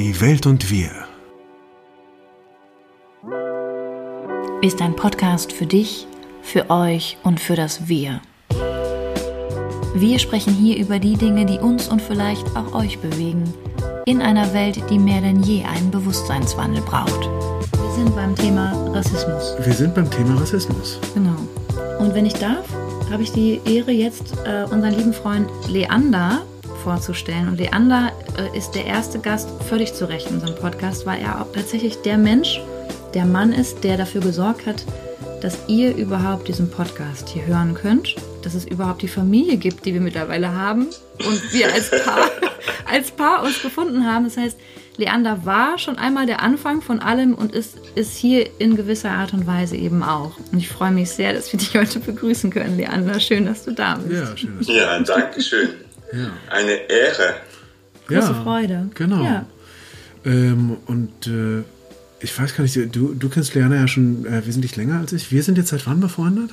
Die Welt und wir. Ist ein Podcast für dich, für euch und für das Wir. Wir sprechen hier über die Dinge, die uns und vielleicht auch euch bewegen, in einer Welt, die mehr denn je einen Bewusstseinswandel braucht. Wir sind beim Thema Rassismus. Wir sind beim Thema Rassismus. Genau. Und wenn ich darf, habe ich die Ehre, jetzt äh, unseren lieben Freund Leander vorzustellen. Und Leander ist der erste Gast, völlig zu Recht in unserem Podcast, weil er auch tatsächlich der Mensch, der Mann ist, der dafür gesorgt hat, dass ihr überhaupt diesen Podcast hier hören könnt, dass es überhaupt die Familie gibt, die wir mittlerweile haben und wir als Paar, als Paar uns gefunden haben. Das heißt, Leander war schon einmal der Anfang von allem und ist, ist hier in gewisser Art und Weise eben auch. Und ich freue mich sehr, dass wir dich heute begrüßen können, Leander. Schön, dass du da bist. Ja, schön. Dass du Ja, danke schön. Ja. Eine Ehre. Große Freude. Genau. Ja. Ähm, und äh, ich weiß gar nicht, du, du kennst Leana ja schon äh, wesentlich länger als ich. Wir sind jetzt seit wann befreundet?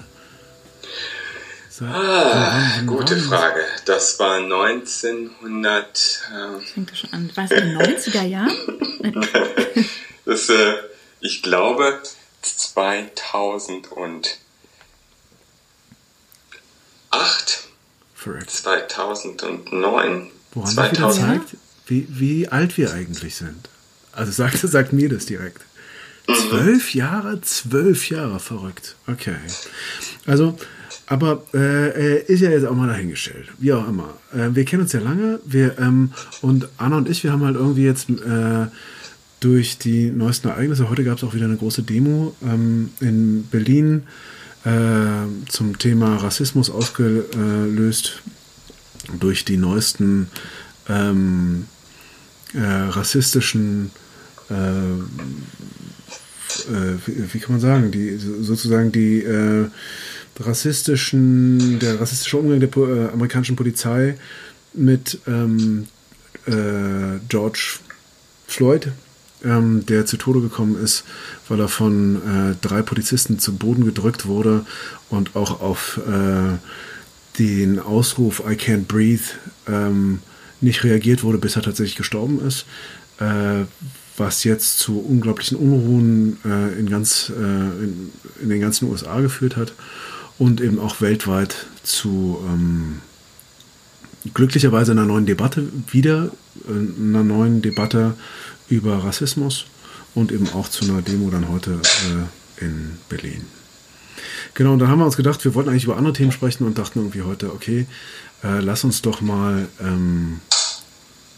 Seit, Ah, wann- wann gute waren wir? Frage. Das war 1900. Äh, Fängt das schon an. War es in den 90er Jahren? das, äh, ich glaube 2008, Verrückt. 2009, Woran das wieder 2000. zeigt, wie, wie alt wir eigentlich sind. Also sagt, sagt mir das direkt. Zwölf Jahre, zwölf Jahre, verrückt. Okay. Also, aber äh, äh, ist ja jetzt auch mal dahingestellt. Wie auch immer. Äh, wir kennen uns ja lange. Wir, ähm, und Anna und ich, wir haben halt irgendwie jetzt äh, durch die neuesten Ereignisse, heute gab es auch wieder eine große Demo ähm, in Berlin äh, zum Thema Rassismus ausgelöst durch die neuesten ähm, äh, rassistischen, äh, äh, wie, wie kann man sagen, die so- sozusagen die äh, rassistischen, der rassistische Umgang der äh, amerikanischen Polizei mit ähm, äh, George Floyd, ähm, der zu Tode gekommen ist, weil er von äh, drei Polizisten zu Boden gedrückt wurde und auch auf den Ausruf I can't breathe ähm, nicht reagiert wurde, bis er tatsächlich gestorben ist, äh, was jetzt zu unglaublichen Unruhen äh, in, ganz, äh, in, in den ganzen USA geführt hat und eben auch weltweit zu ähm, glücklicherweise einer neuen Debatte wieder, äh, einer neuen Debatte über Rassismus und eben auch zu einer Demo dann heute äh, in Berlin. Genau, und dann haben wir uns gedacht, wir wollten eigentlich über andere Themen sprechen und dachten irgendwie heute, okay, äh, lass uns doch mal, ähm,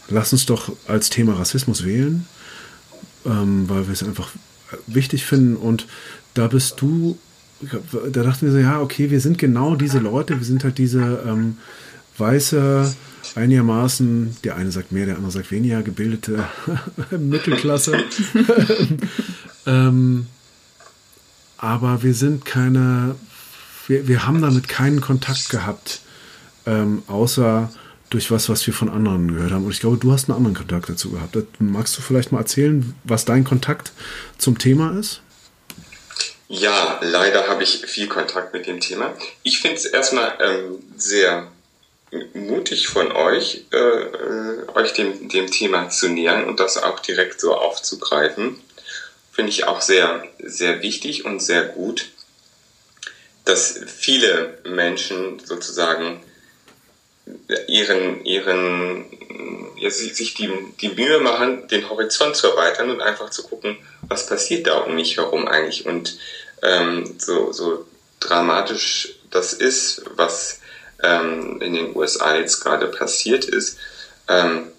lass uns doch als Thema Rassismus wählen, ähm, weil wir es einfach wichtig finden. Und da bist du, da dachten wir so, ja, okay, wir sind genau diese Leute, wir sind halt diese ähm, weiße, einigermaßen, der eine sagt mehr, der andere sagt weniger, gebildete Mittelklasse. ähm, aber wir sind keine, wir, wir haben damit keinen Kontakt gehabt, ähm, außer durch was, was wir von anderen gehört haben. Und ich glaube, du hast einen anderen Kontakt dazu gehabt. Magst du vielleicht mal erzählen, was dein Kontakt zum Thema ist? Ja, leider habe ich viel Kontakt mit dem Thema. Ich finde es erstmal ähm, sehr mutig von euch, äh, äh, euch dem, dem Thema zu nähern und das auch direkt so aufzugreifen. Finde ich auch sehr, sehr wichtig und sehr gut, dass viele Menschen sozusagen ihren, ihren, ja, sich die, die Mühe machen, den Horizont zu erweitern und einfach zu gucken, was passiert da um mich herum eigentlich. Und ähm, so, so dramatisch das ist, was ähm, in den USA jetzt gerade passiert ist, ähm,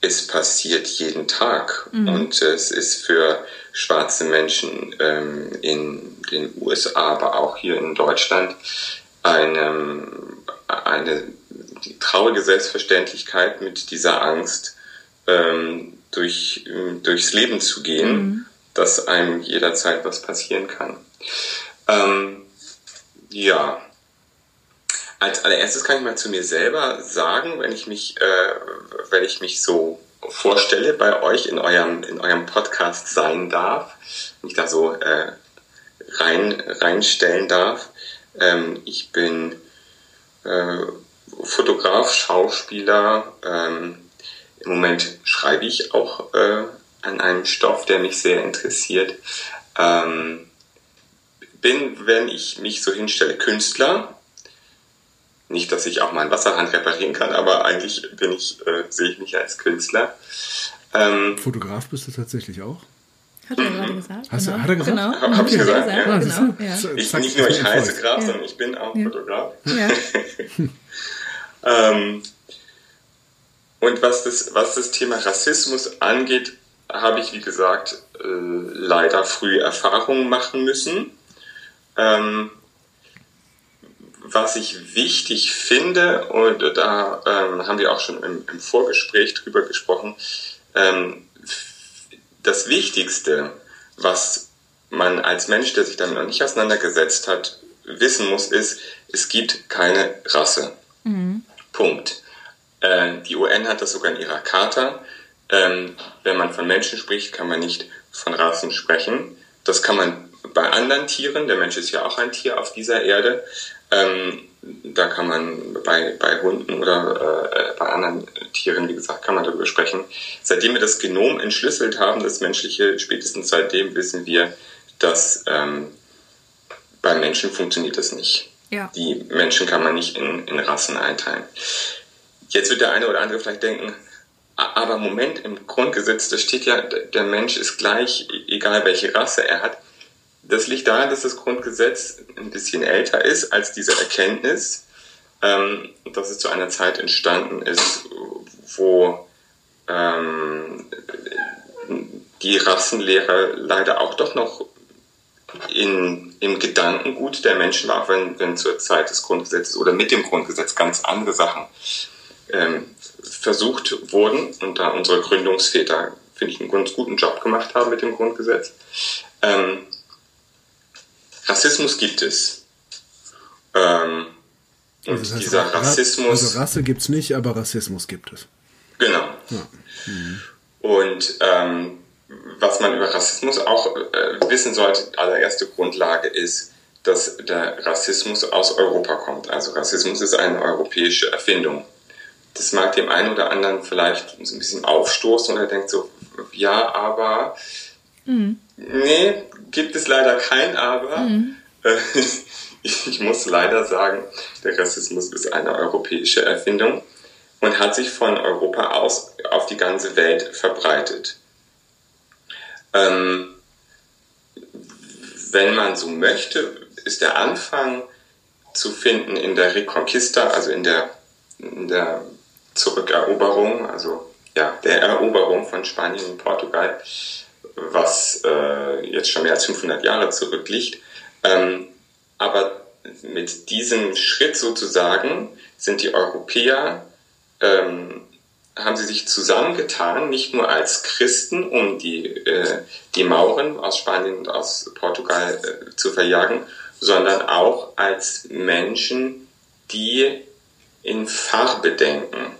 es passiert jeden Tag. Und es ist für schwarze Menschen ähm, in den USA, aber auch hier in Deutschland eine, eine traurige Selbstverständlichkeit mit dieser Angst ähm, durch, durchs Leben zu gehen, dass einem jederzeit was passieren kann. Ähm, ja, als allererstes kann ich mal zu mir selber sagen, wenn ich mich, äh, wenn ich mich so vorstelle bei euch in eurem, in eurem Podcast sein darf, mich da so äh, rein, reinstellen darf. Ähm, ich bin äh, Fotograf, Schauspieler. Ähm, Im Moment schreibe ich auch äh, an einem Stoff, der mich sehr interessiert. Ähm, bin, wenn ich mich so hinstelle, Künstler. Nicht, dass ich auch mal einen Wasserhahn reparieren kann, aber eigentlich bin ich, äh, sehe ich mich als Künstler. Ähm, Fotograf bist du tatsächlich auch? Hat er gerade gesagt. Hast genau. hat er gesagt? Genau. Habe hab ich gesagt, ja. ja. Genau. Ja. Ich, nicht nur ich heiße Graf, sondern ich bin auch Fotograf. Ja. ähm, und was das, was das Thema Rassismus angeht, habe ich, wie gesagt, äh, leider früh Erfahrungen machen müssen. Ähm, was ich wichtig finde, und da ähm, haben wir auch schon im, im Vorgespräch drüber gesprochen, ähm, das Wichtigste, was man als Mensch, der sich damit noch nicht auseinandergesetzt hat, wissen muss, ist, es gibt keine Rasse. Mhm. Punkt. Äh, die UN hat das sogar in ihrer Charta. Ähm, wenn man von Menschen spricht, kann man nicht von Rassen sprechen. Das kann man bei anderen Tieren, der Mensch ist ja auch ein Tier auf dieser Erde, ähm, da kann man bei, bei Hunden oder äh, bei anderen Tieren, wie gesagt, kann man darüber sprechen. Seitdem wir das Genom entschlüsselt haben, das menschliche, spätestens seitdem wissen wir, dass ähm, bei Menschen funktioniert das nicht. Ja. Die Menschen kann man nicht in, in Rassen einteilen. Jetzt wird der eine oder andere vielleicht denken, aber Moment, im Grundgesetz, da steht ja, der Mensch ist gleich, egal welche Rasse er hat. Das liegt daran, dass das Grundgesetz ein bisschen älter ist als diese Erkenntnis, ähm, dass es zu einer Zeit entstanden ist, wo ähm, die Rassenlehre leider auch doch noch in, im Gedankengut der Menschen war, wenn, wenn zur Zeit des Grundgesetzes oder mit dem Grundgesetz ganz andere Sachen ähm, versucht wurden und da unsere Gründungsväter, finde ich, einen ganz guten Job gemacht haben mit dem Grundgesetz. Ähm, Rassismus gibt es. Ähm, und also dieser heißt, Rassismus. Also Rasse gibt es nicht, aber Rassismus gibt es. Genau. Ja. Mhm. Und ähm, was man über Rassismus auch äh, wissen sollte, allererste Grundlage ist, dass der Rassismus aus Europa kommt. Also Rassismus ist eine europäische Erfindung. Das mag dem einen oder anderen vielleicht so ein bisschen aufstoßen und er denkt so, ja, aber mhm. nee, gibt es leider kein Aber. Mhm. Ich muss leider sagen, der Rassismus ist eine europäische Erfindung und hat sich von Europa aus auf die ganze Welt verbreitet. Ähm, wenn man so möchte, ist der Anfang zu finden in der Reconquista, also in der, in der Zurückeroberung, also ja, der Eroberung von Spanien und Portugal was äh, jetzt schon mehr als 500 Jahre zurückliegt. Ähm, aber mit diesem Schritt sozusagen sind die Europäer, ähm, haben sie sich zusammengetan, nicht nur als Christen, um die, äh, die Mauren aus Spanien und aus Portugal äh, zu verjagen, sondern auch als Menschen, die in Farbe denken.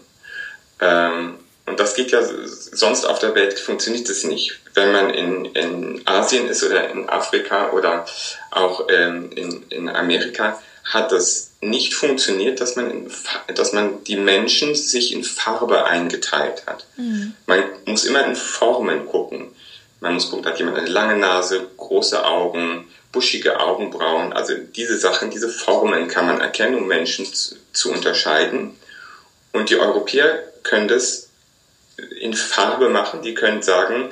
Ähm, und das geht ja sonst auf der Welt, funktioniert das nicht. Wenn man in, in Asien ist oder in Afrika oder auch ähm, in, in Amerika, hat das nicht funktioniert, dass man, in, dass man die Menschen sich in Farbe eingeteilt hat. Mhm. Man muss immer in Formen gucken. Man muss gucken, hat jemand eine lange Nase, große Augen, buschige Augenbrauen. Also diese Sachen, diese Formen kann man erkennen, um Menschen zu, zu unterscheiden. Und die Europäer können das in Farbe machen, die können sagen,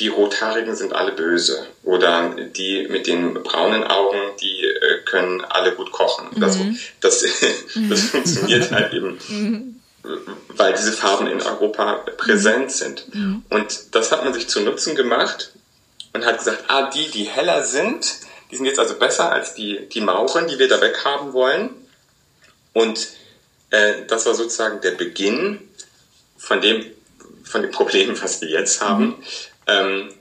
die Rothaarigen sind alle böse. Oder die mit den braunen Augen, die äh, können alle gut kochen. Mhm. Das, das, das funktioniert halt eben, mhm. weil diese Farben in Europa präsent mhm. sind. Mhm. Und das hat man sich zu Nutzen gemacht und hat gesagt, ah, die, die heller sind, die sind jetzt also besser als die, die Mauren, die wir da weghaben wollen. Und äh, das war sozusagen der Beginn von dem, von den Problemen, was wir jetzt haben. Mhm. Ähm,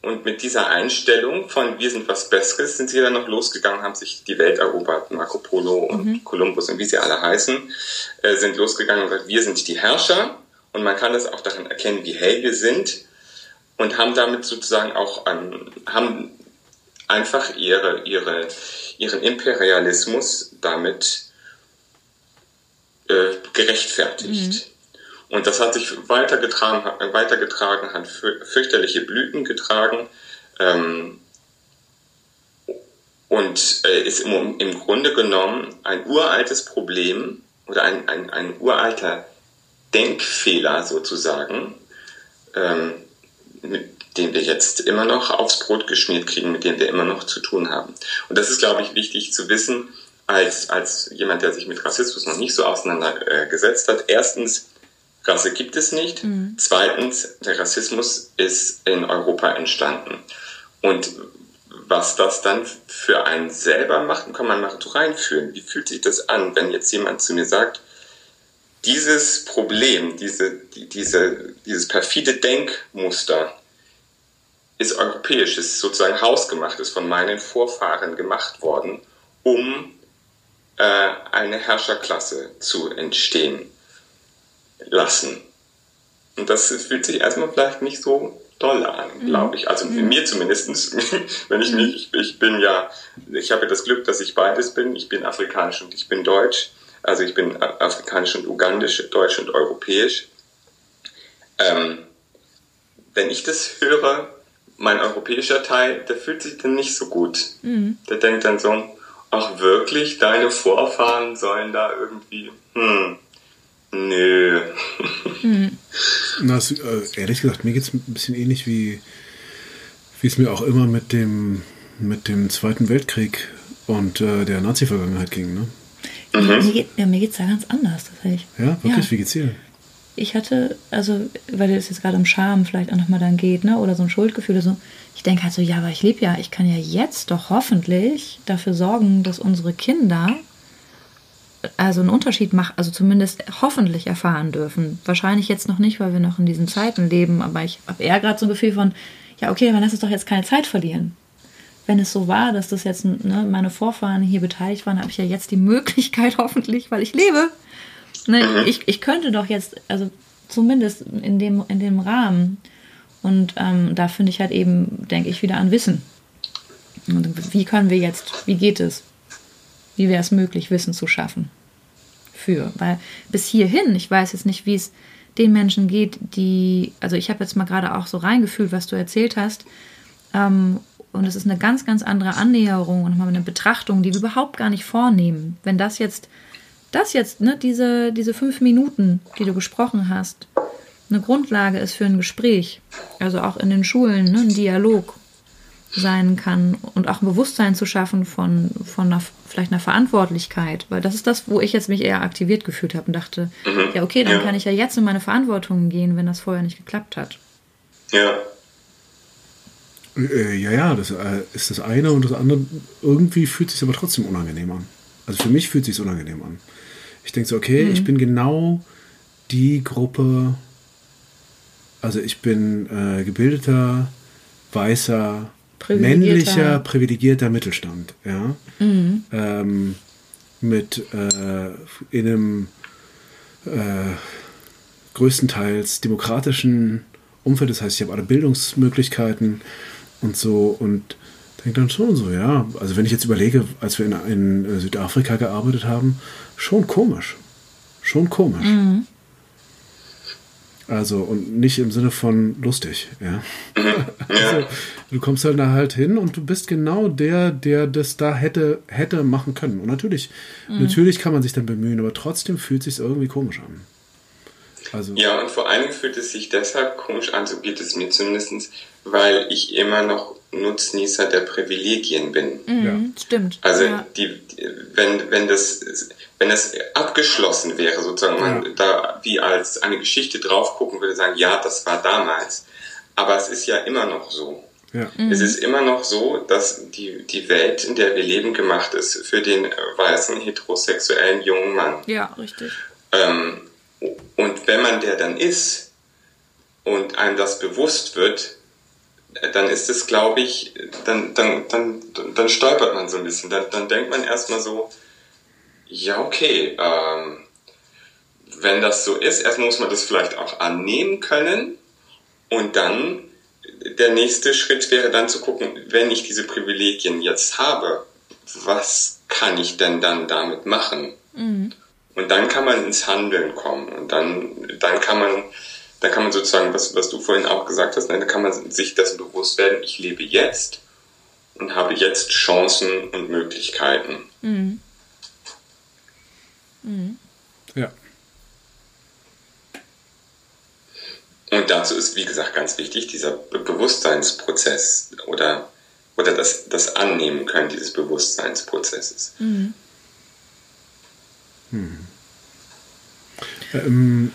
und mit dieser Einstellung von wir sind was Besseres sind sie dann noch losgegangen, haben sich die Welt erobert. Marco Polo und mhm. Kolumbus und wie sie alle heißen, äh, sind losgegangen und gesagt, wir sind die Herrscher. Und man kann das auch daran erkennen, wie hell wir sind. Und haben damit sozusagen auch, ähm, haben einfach ihre, ihre, ihren Imperialismus damit äh, gerechtfertigt. Mhm. Und das hat sich weitergetragen, weitergetragen hat fürchterliche Blüten getragen ähm, und äh, ist im, im Grunde genommen ein uraltes Problem oder ein, ein, ein uralter Denkfehler sozusagen, ähm, mit dem wir jetzt immer noch aufs Brot geschmiert kriegen, mit dem wir immer noch zu tun haben. Und das ist, glaube ich, wichtig zu wissen, als, als jemand, der sich mit Rassismus noch nicht so auseinandergesetzt hat. Erstens, Rasse gibt es nicht. Mhm. Zweitens, der Rassismus ist in Europa entstanden. Und was das dann für einen selber macht, kann man mal so reinführen. Wie fühlt sich das an, wenn jetzt jemand zu mir sagt, dieses Problem, diese, diese, dieses perfide Denkmuster ist europäisch, ist sozusagen hausgemacht, ist von meinen Vorfahren gemacht worden, um äh, eine Herrscherklasse zu entstehen lassen. Und das fühlt sich erstmal vielleicht nicht so doll an, mhm. glaube ich. Also mhm. mir zumindest, wenn ich mich, ich, ich bin ja, ich habe das Glück, dass ich beides bin. Ich bin afrikanisch und ich bin deutsch. Also ich bin afrikanisch und ugandisch, deutsch und europäisch. Ähm, wenn ich das höre, mein europäischer Teil, der fühlt sich dann nicht so gut. Mhm. Der denkt dann so, ach wirklich, deine Vorfahren sollen da irgendwie, hm, nö. Mhm. Na, äh, ehrlich gesagt, mir geht es ein bisschen ähnlich wie, wie es mir auch immer mit dem, mit dem Zweiten Weltkrieg und äh, der Nazi-Vergangenheit ging. Ne? Mhm. Mir, geht, ja, mir geht's da ganz anders tatsächlich. Ja, wirklich? Ja. Wie geht's dir? Ich hatte, also, weil es jetzt gerade um Scham vielleicht auch nochmal dann geht, ne? Oder so ein Schuldgefühl oder so. Ich denke halt so, ja, aber ich lebe ja, ich kann ja jetzt doch hoffentlich dafür sorgen, dass unsere Kinder also einen Unterschied machen, also zumindest hoffentlich erfahren dürfen. Wahrscheinlich jetzt noch nicht, weil wir noch in diesen Zeiten leben, aber ich habe eher gerade so ein Gefühl von, ja, okay, dann lass uns doch jetzt keine Zeit verlieren wenn es so war, dass das jetzt ne, meine Vorfahren hier beteiligt waren, habe ich ja jetzt die Möglichkeit hoffentlich, weil ich lebe. Ne, ich, ich könnte doch jetzt, also zumindest in dem, in dem Rahmen. Und ähm, da finde ich halt eben, denke ich, wieder an Wissen. Und wie können wir jetzt, wie geht es? Wie wäre es möglich, Wissen zu schaffen? Für. Weil bis hierhin, ich weiß jetzt nicht, wie es den Menschen geht, die, also ich habe jetzt mal gerade auch so reingefühlt, was du erzählt hast. Ähm, und es ist eine ganz, ganz andere Annäherung und nochmal eine Betrachtung, die wir überhaupt gar nicht vornehmen. Wenn das jetzt, das jetzt, ne, diese, diese fünf Minuten, die du gesprochen hast, eine Grundlage ist für ein Gespräch, also auch in den Schulen, ne, ein Dialog sein kann und auch ein Bewusstsein zu schaffen von, von einer, vielleicht einer Verantwortlichkeit, weil das ist das, wo ich jetzt mich eher aktiviert gefühlt habe und dachte, mhm. ja, okay, dann ja. kann ich ja jetzt in meine Verantwortung gehen, wenn das vorher nicht geklappt hat. Ja, äh, ja, ja, das äh, ist das eine und das andere. Irgendwie fühlt es sich aber trotzdem unangenehm an. Also für mich fühlt es sich unangenehm an. Ich denke so, okay, mhm. ich bin genau die Gruppe. Also ich bin äh, gebildeter, weißer, männlicher, privilegierter Mittelstand. Ja. Mhm. Ähm, mit äh, in einem äh, größtenteils demokratischen Umfeld. Das heißt, ich habe alle Bildungsmöglichkeiten und so und denke dann schon so, ja, also wenn ich jetzt überlege, als wir in, in Südafrika gearbeitet haben, schon komisch. Schon komisch. Mhm. Also, und nicht im Sinne von lustig, ja. also, du kommst halt da halt hin und du bist genau der, der das da hätte, hätte machen können. Und natürlich, mhm. natürlich kann man sich dann bemühen, aber trotzdem fühlt es sich irgendwie komisch an. Also. Ja, und vor allen Dingen fühlt es sich deshalb komisch an, so geht es mir zumindest, weil ich immer noch Nutznießer der Privilegien bin. Mhm, ja. Stimmt. Also ja. die, wenn, wenn das wenn das abgeschlossen wäre, sozusagen, ja. man da wie als eine Geschichte drauf gucken würde, sagen, ja, das war damals. Aber es ist ja immer noch so. Ja. Mhm. Es ist immer noch so, dass die, die Welt, in der wir leben, gemacht ist für den weißen, heterosexuellen jungen Mann. Ja, richtig. Ähm, und wenn man der dann ist und einem das bewusst wird, dann ist es, glaube ich, dann, dann, dann, dann stolpert man so ein bisschen. Dann, dann denkt man erstmal so, ja, okay, ähm, wenn das so ist, erstmal muss man das vielleicht auch annehmen können und dann der nächste Schritt wäre dann zu gucken, wenn ich diese Privilegien jetzt habe, was kann ich denn dann damit machen? Mhm. Und dann kann man ins Handeln kommen. Und dann, dann kann man, dann kann man sozusagen, was, was du vorhin auch gesagt hast, ne, dann kann man sich dessen bewusst werden, ich lebe jetzt und habe jetzt Chancen und Möglichkeiten. Mhm. Mhm. Ja. Und dazu ist, wie gesagt, ganz wichtig, dieser Bewusstseinsprozess oder, oder das, das Annehmen können dieses Bewusstseinsprozesses. Mhm. Hm. Ähm,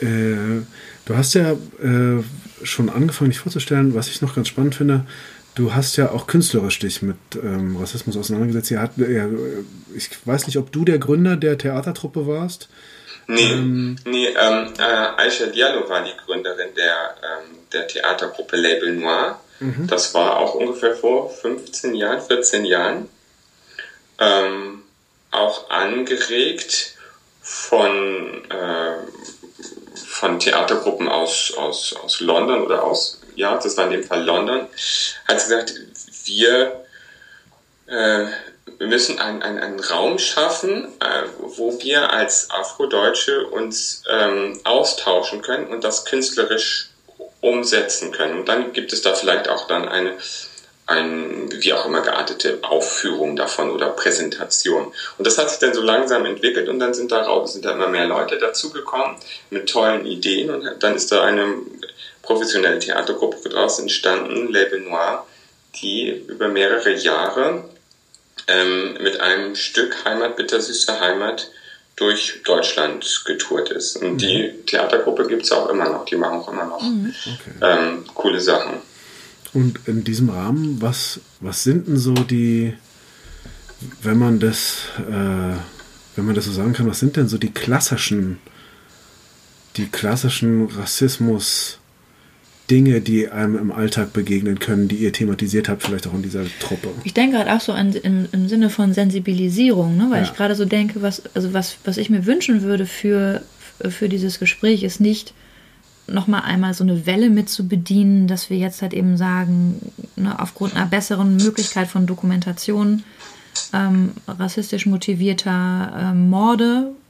äh, du hast ja äh, schon angefangen, dich vorzustellen, was ich noch ganz spannend finde. Du hast ja auch künstlerisch dich mit ähm, Rassismus auseinandergesetzt. Ja, hat, ja, ich weiß nicht, ob du der Gründer der Theatertruppe warst. Nee, ähm, nee ähm, äh, Aisha Diallo war die Gründerin der, ähm, der Theatergruppe Label Noir. Mhm. Das war auch ungefähr vor 15 Jahren, 14 Jahren. Ähm, auch angeregt von, äh, von Theatergruppen aus, aus, aus London oder aus, ja, das war in dem Fall London, hat gesagt, wir äh, müssen einen, einen, einen Raum schaffen, äh, wo wir als Afrodeutsche uns ähm, austauschen können und das künstlerisch umsetzen können. Und dann gibt es da vielleicht auch dann eine, ein, wie auch immer geartete Aufführung davon oder Präsentation. Und das hat sich dann so langsam entwickelt und dann sind da, sind da immer mehr Leute dazugekommen mit tollen Ideen und dann ist da eine professionelle Theatergruppe daraus entstanden, Label Noir, die über mehrere Jahre ähm, mit einem Stück Heimat, bittersüße Heimat durch Deutschland getourt ist. Und mhm. die Theatergruppe gibt es auch immer noch, die machen auch immer noch mhm. okay. ähm, coole Sachen. Und in diesem Rahmen, was, was sind denn so die, wenn man das, äh, wenn man das so sagen kann, was sind denn so die klassischen, die klassischen Rassismus- Dinge, die einem im Alltag begegnen können, die ihr thematisiert habt, vielleicht auch in dieser Truppe? Ich denke gerade auch so an, im, im Sinne von Sensibilisierung, ne? weil ja. ich gerade so denke, was, also was, was ich mir wünschen würde für, für dieses Gespräch, ist nicht nochmal einmal so eine Welle mit zu bedienen, dass wir jetzt halt eben sagen, ne, aufgrund einer besseren Möglichkeit von Dokumentation ähm, rassistisch motivierter ähm, Morde äh,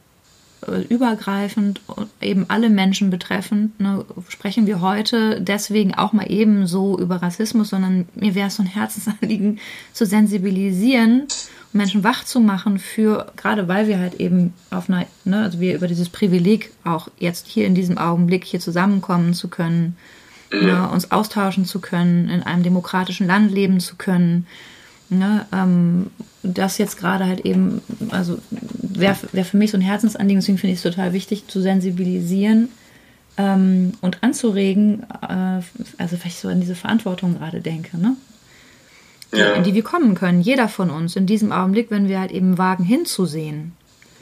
übergreifend und eben alle Menschen betreffend, ne, sprechen wir heute deswegen auch mal eben so über Rassismus, sondern mir wäre es so ein Herzensanliegen zu sensibilisieren Menschen wach zu machen für, gerade weil wir halt eben auf einer, ne, also wir über dieses Privileg auch jetzt hier in diesem Augenblick hier zusammenkommen zu können, ne, uns austauschen zu können, in einem demokratischen Land leben zu können, Ne, ähm, das jetzt gerade halt eben, also wäre wär für mich so ein Herzensanliegen, deswegen finde ich es total wichtig zu sensibilisieren ähm, und anzuregen, äh, also vielleicht so an diese Verantwortung gerade denke, ne? Ja. In die wir kommen können, jeder von uns, in diesem Augenblick, wenn wir halt eben wagen hinzusehen.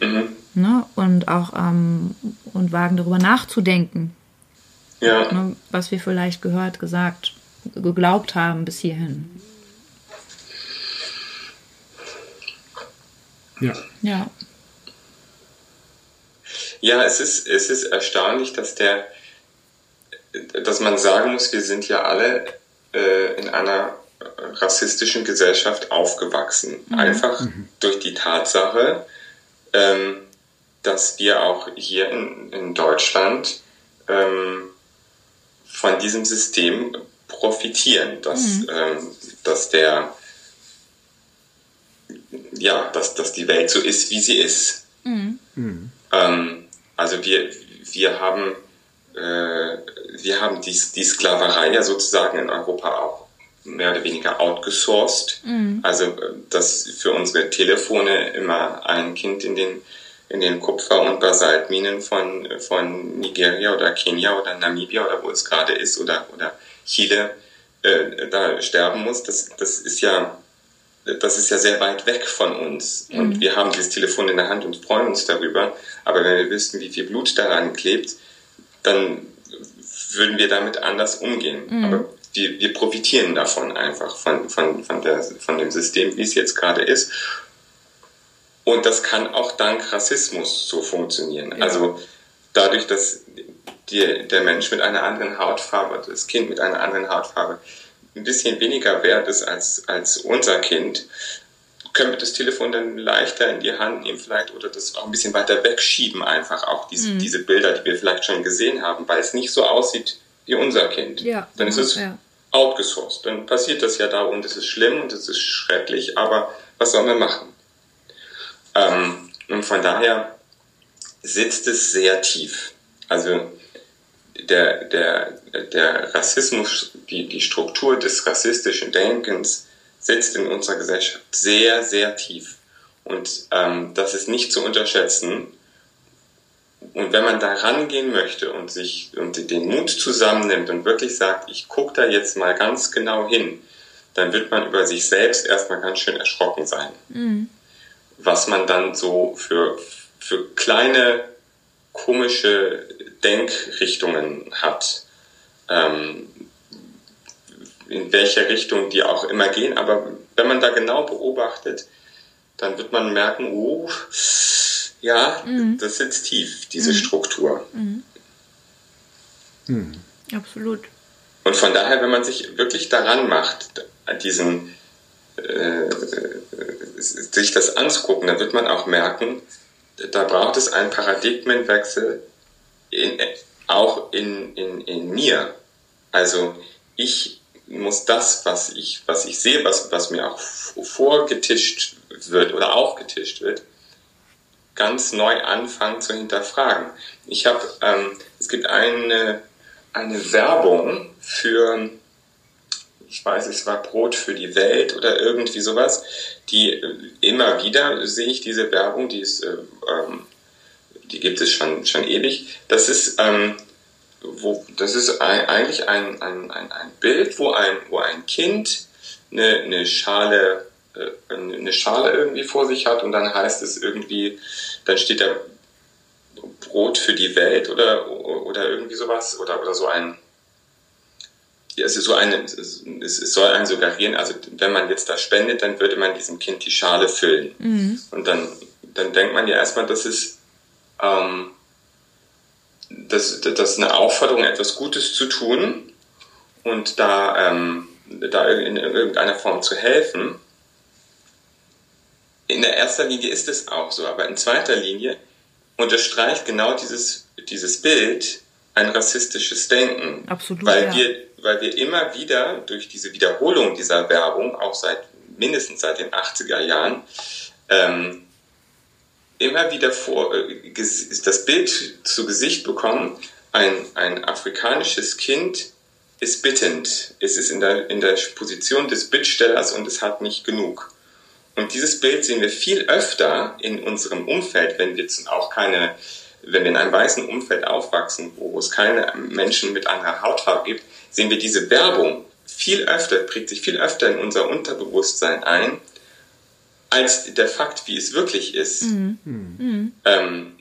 Mhm. Ne? Und auch ähm, und wagen darüber nachzudenken. Ja. Ne? Was wir vielleicht gehört, gesagt, geglaubt haben bis hierhin. Ja. Ja. Ja, es ist, es ist erstaunlich, dass der, dass man sagen muss, wir sind ja alle äh, in einer rassistischen Gesellschaft aufgewachsen. Mhm. Einfach mhm. durch die Tatsache, ähm, dass wir auch hier in, in Deutschland ähm, von diesem System profitieren, dass, mhm. ähm, dass der ja, dass, dass die Welt so ist, wie sie ist. Mhm. Ähm, also wir, wir haben, äh, wir haben die, die Sklaverei ja sozusagen in Europa auch mehr oder weniger outgesourced. Mhm. Also äh, dass für unsere Telefone immer ein Kind in den in den Kupfer- und Basaltminen von, von Nigeria oder Kenia oder Namibia oder wo es gerade ist oder, oder Chile äh, da sterben muss, das, das ist ja das ist ja sehr weit weg von uns. Mhm. Und wir haben dieses Telefon in der Hand und freuen uns darüber. Aber wenn wir wüssten, wie viel Blut daran klebt, dann würden wir damit anders umgehen. Mhm. Aber wir, wir profitieren davon einfach, von, von, von, der, von dem System, wie es jetzt gerade ist. Und das kann auch dank Rassismus so funktionieren. Ja. Also dadurch, dass die, der Mensch mit einer anderen Hautfarbe, das Kind mit einer anderen Hautfarbe, ein bisschen weniger wert ist als, als unser Kind, können wir das Telefon dann leichter in die Hand nehmen vielleicht oder das auch ein bisschen weiter wegschieben einfach, auch diese, mhm. diese Bilder, die wir vielleicht schon gesehen haben, weil es nicht so aussieht wie unser Kind. Ja. Dann ist es ja. outgesourced. Dann passiert das ja da und es ist schlimm und es ist schrecklich, aber was sollen wir machen? Ähm, und von daher sitzt es sehr tief. Also der, der, der Rassismus, die, die Struktur des rassistischen Denkens sitzt in unserer Gesellschaft sehr, sehr tief. Und ähm, das ist nicht zu unterschätzen. Und wenn man da rangehen möchte und sich und den Mut zusammennimmt und wirklich sagt, ich gucke da jetzt mal ganz genau hin, dann wird man über sich selbst erstmal ganz schön erschrocken sein. Mhm. Was man dann so für, für kleine komische Denkrichtungen hat. Ähm, in welche Richtung die auch immer gehen. Aber wenn man da genau beobachtet, dann wird man merken, oh, ja, mhm. das sitzt tief, diese mhm. Struktur. Mhm. mhm. Absolut. Und von daher, wenn man sich wirklich daran macht, diesen, äh, sich das anzugucken, dann wird man auch merken, da braucht es einen Paradigmenwechsel in, auch in, in, in mir. Also ich muss das, was ich, was ich sehe, was, was mir auch vorgetischt wird oder aufgetischt wird, ganz neu anfangen zu hinterfragen. Ich habe, ähm, es gibt eine, eine Werbung für, ich weiß, es war Brot für die Welt oder irgendwie sowas, die äh, immer wieder sehe ich diese Werbung, die ist, äh, ähm, die gibt es schon, schon ewig. Das ist, ähm, wo, das ist ein, eigentlich ein, ein, ein, ein Bild, wo ein, wo ein Kind eine, eine Schale äh, eine Schale irgendwie vor sich hat und dann heißt es irgendwie, dann steht da Brot für die Welt oder, oder irgendwie sowas oder, oder so ein, es ist so eine, es soll einen suggerieren, also wenn man jetzt da spendet, dann würde man diesem Kind die Schale füllen. Mhm. Und dann, dann denkt man ja erstmal, das ist, ähm, das, das ist eine Aufforderung, etwas Gutes zu tun und da, ähm, da in irgendeiner Form zu helfen. In der ersten Linie ist es auch so, aber in zweiter Linie unterstreicht genau dieses, dieses Bild ein rassistisches Denken. Absolut. Weil, ja. wir, weil wir immer wieder durch diese Wiederholung dieser Werbung, auch seit mindestens seit den 80er Jahren, ähm, immer wieder vor, äh, das Bild zu Gesicht bekommen, ein, ein afrikanisches Kind ist bittend. Es ist in der, in der Position des Bittstellers und es hat nicht genug. Und dieses Bild sehen wir viel öfter in unserem Umfeld, wenn wir auch keine, wenn wir in einem weißen Umfeld aufwachsen, wo es keine Menschen mit anderer Hautfarbe gibt, sehen wir diese Werbung viel öfter, prägt sich viel öfter in unser Unterbewusstsein ein als der Fakt, wie es wirklich ist. Mhm. Mhm. Ähm,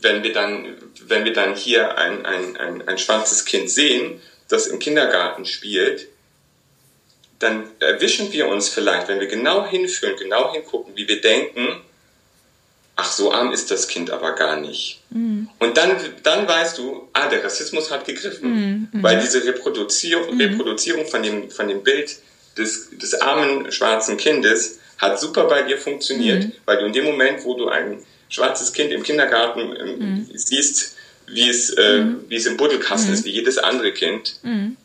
wenn, wir dann, wenn wir dann hier ein, ein, ein, ein schwarzes Kind sehen, das im Kindergarten spielt, dann erwischen wir uns vielleicht, wenn wir genau hinfühlen, genau hingucken, wie wir denken, ach, so arm ist das Kind aber gar nicht. Mhm. Und dann, dann weißt du, ah, der Rassismus hat gegriffen, mhm. weil diese Reproduzierung, mhm. Reproduzierung von, dem, von dem Bild des, des armen schwarzen Kindes hat super bei dir funktioniert, mhm. weil du in dem Moment, wo du ein schwarzes Kind im Kindergarten ähm, mhm. siehst, wie es, äh, mhm. wie es im Buddelkasten mhm. ist, wie jedes andere Kind, mhm.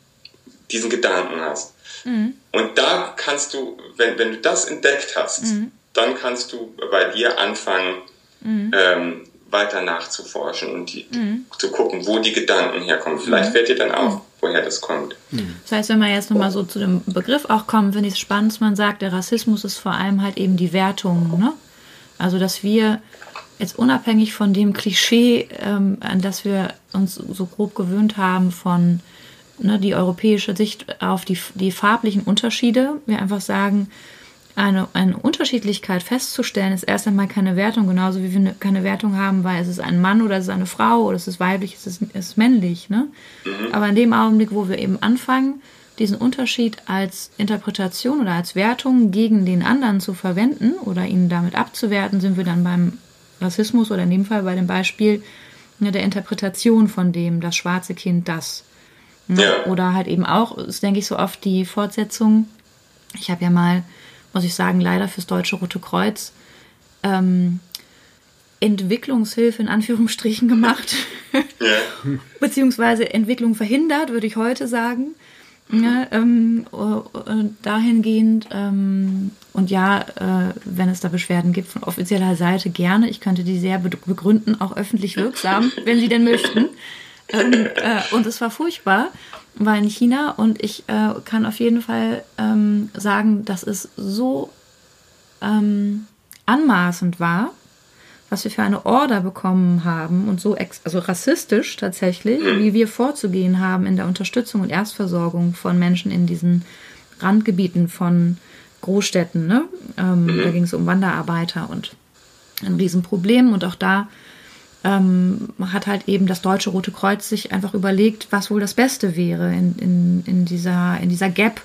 diesen Gedanken hast. Und da kannst du, wenn, wenn du das entdeckt hast, dann kannst du bei dir anfangen, ähm, weiter nachzuforschen und die, zu gucken, wo die Gedanken herkommen. Vielleicht fällt dir dann auf, woher das kommt. Das heißt, wenn man jetzt nochmal so zu dem Begriff auch kommt, finde ich es spannend, dass man sagt, der Rassismus ist vor allem halt eben die Wertung. Ne? Also, dass wir jetzt unabhängig von dem Klischee, ähm, an das wir uns so grob gewöhnt haben, von ne, die europäische Sicht auf die, die farblichen Unterschiede, wir einfach sagen, eine, eine Unterschiedlichkeit festzustellen, ist erst einmal keine Wertung, genauso wie wir ne, keine Wertung haben, weil es ist ein Mann oder es ist eine Frau oder es ist weiblich, es ist, es ist männlich. Ne? Mhm. Aber in dem Augenblick, wo wir eben anfangen, diesen Unterschied als Interpretation oder als Wertung gegen den anderen zu verwenden oder ihn damit abzuwerten, sind wir dann beim Rassismus oder in dem Fall bei dem Beispiel ne, der Interpretation von dem, das schwarze Kind das. Ne? Ja. Oder halt eben auch, ist denke ich so oft die Fortsetzung. Ich habe ja mal muss ich sagen, leider fürs Deutsche Rote Kreuz ähm, Entwicklungshilfe in Anführungsstrichen gemacht. Ja. Beziehungsweise Entwicklung verhindert, würde ich heute sagen. Ja, ähm, äh, dahingehend, ähm, und ja, äh, wenn es da Beschwerden gibt von offizieller Seite, gerne. Ich könnte die sehr begründen, auch öffentlich wirksam, wenn Sie denn möchten. Ähm, äh, und es war furchtbar, war in China und ich äh, kann auf jeden Fall ähm, sagen, dass es so ähm, anmaßend war, was wir für eine Order bekommen haben und so ex also rassistisch tatsächlich, mhm. wie wir vorzugehen haben in der Unterstützung und Erstversorgung von Menschen in diesen Randgebieten von Großstädten. Ne? Ähm, mhm. Da ging es um Wanderarbeiter und ein Riesenproblem. Und auch da ähm, hat halt eben das Deutsche Rote Kreuz sich einfach überlegt, was wohl das Beste wäre in, in, in, dieser, in dieser Gap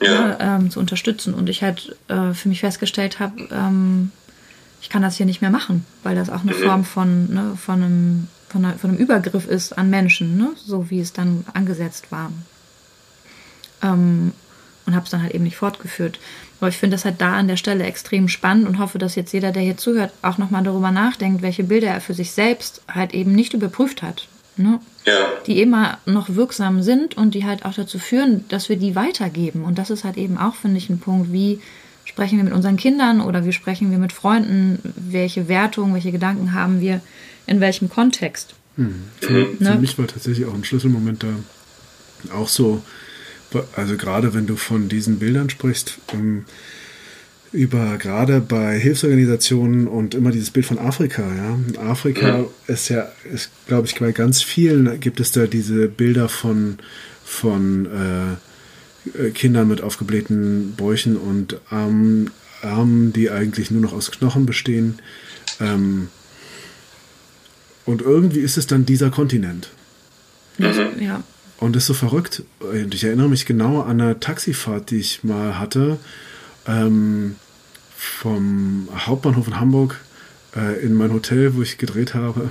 ja. ne, ähm, zu unterstützen. Und ich halt äh, für mich festgestellt habe, ähm, ich kann das hier nicht mehr machen, weil das auch eine mhm. Form von, ne, von, einem, von, einer, von einem Übergriff ist an Menschen, ne? so wie es dann angesetzt war. Ähm, und habe es dann halt eben nicht fortgeführt. Aber ich finde das halt da an der Stelle extrem spannend und hoffe, dass jetzt jeder, der hier zuhört, auch nochmal darüber nachdenkt, welche Bilder er für sich selbst halt eben nicht überprüft hat. Ne? Ja. Die immer noch wirksam sind und die halt auch dazu führen, dass wir die weitergeben. Und das ist halt eben auch, finde ich, ein Punkt, wie sprechen wir mit unseren Kindern oder wie sprechen wir mit Freunden, welche Wertungen, welche Gedanken haben wir in welchem Kontext. Hm. Für, ne? für mich war tatsächlich auch ein Schlüsselmoment da auch so, also gerade wenn du von diesen Bildern sprichst, ähm, über gerade bei Hilfsorganisationen und immer dieses Bild von Afrika, ja. Afrika ja. ist ja, ist, glaube ich, bei ganz vielen gibt es da diese Bilder von, von äh, äh, Kindern mit aufgeblähten Bäuchen und Armen, Armen, die eigentlich nur noch aus Knochen bestehen. Ähm, und irgendwie ist es dann dieser Kontinent. Mhm. Ja. Und das ist so verrückt. Und ich erinnere mich genau an eine Taxifahrt, die ich mal hatte, ähm, vom Hauptbahnhof in Hamburg äh, in mein Hotel, wo ich gedreht habe.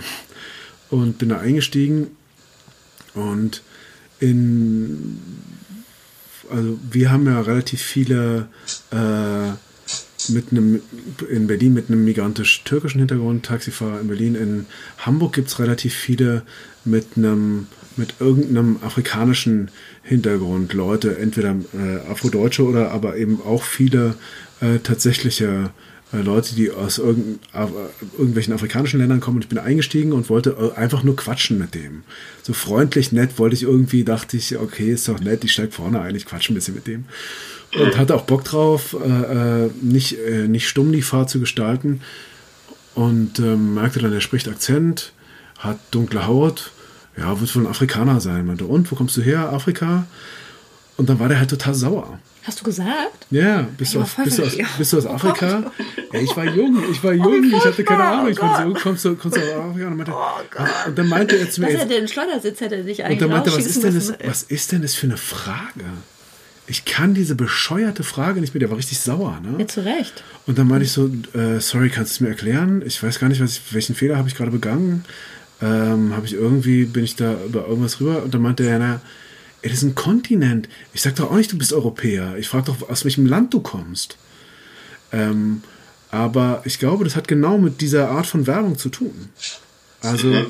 Und bin da eingestiegen. Und in also wir haben ja relativ viele äh, mit einem in Berlin mit einem migrantisch-türkischen Hintergrund, Taxifahrer in Berlin. In Hamburg gibt es relativ viele mit einem mit irgendeinem afrikanischen Hintergrund. Leute, entweder äh, Afrodeutsche oder aber eben auch viele äh, tatsächliche äh, Leute, die aus irgend, irgendwelchen afrikanischen Ländern kommen und ich bin eingestiegen und wollte äh, einfach nur quatschen mit dem. So freundlich, nett wollte ich irgendwie, dachte ich, okay, ist doch nett, ich steig vorne ein, ich quatsche ein bisschen mit dem. Und hatte auch Bock drauf, äh, äh nicht, äh, nicht stumm die Fahrt zu gestalten. Und ähm, merkte dann, er spricht Akzent, hat dunkle Haut, ja, wird wohl ein Afrikaner sein. Meinte, und, wo kommst du her, Afrika? Und dann war der halt total sauer. Hast du gesagt? Ja, bist, du aus, bist, du aus, bist du aus Afrika? Oh ja, ich war jung, ich war jung, oh, ich hatte keine Ahnung. Ich meinte, so, kommst du, kommst du aus Afrika? Und, meinte, oh und dann meinte er zu mir. Dass er den Schleudersitz hätte dich eigentlich Und dann meinte was ist, denn das, was ist denn das für eine Frage? Ich kann diese bescheuerte Frage nicht mehr. Der war richtig sauer, ne? Ja, zu Recht. Und dann meinte ich so, äh, sorry, kannst du es mir erklären? Ich weiß gar nicht, was ich, welchen Fehler habe ich gerade begangen. Ähm, habe ich irgendwie, bin ich da über irgendwas rüber? Und dann meinte er, na, Ey, das ist ein Kontinent. Ich sag doch auch nicht, du bist Europäer. Ich frage doch, aus welchem Land du kommst. Ähm, aber ich glaube, das hat genau mit dieser Art von Werbung zu tun. Also, mhm.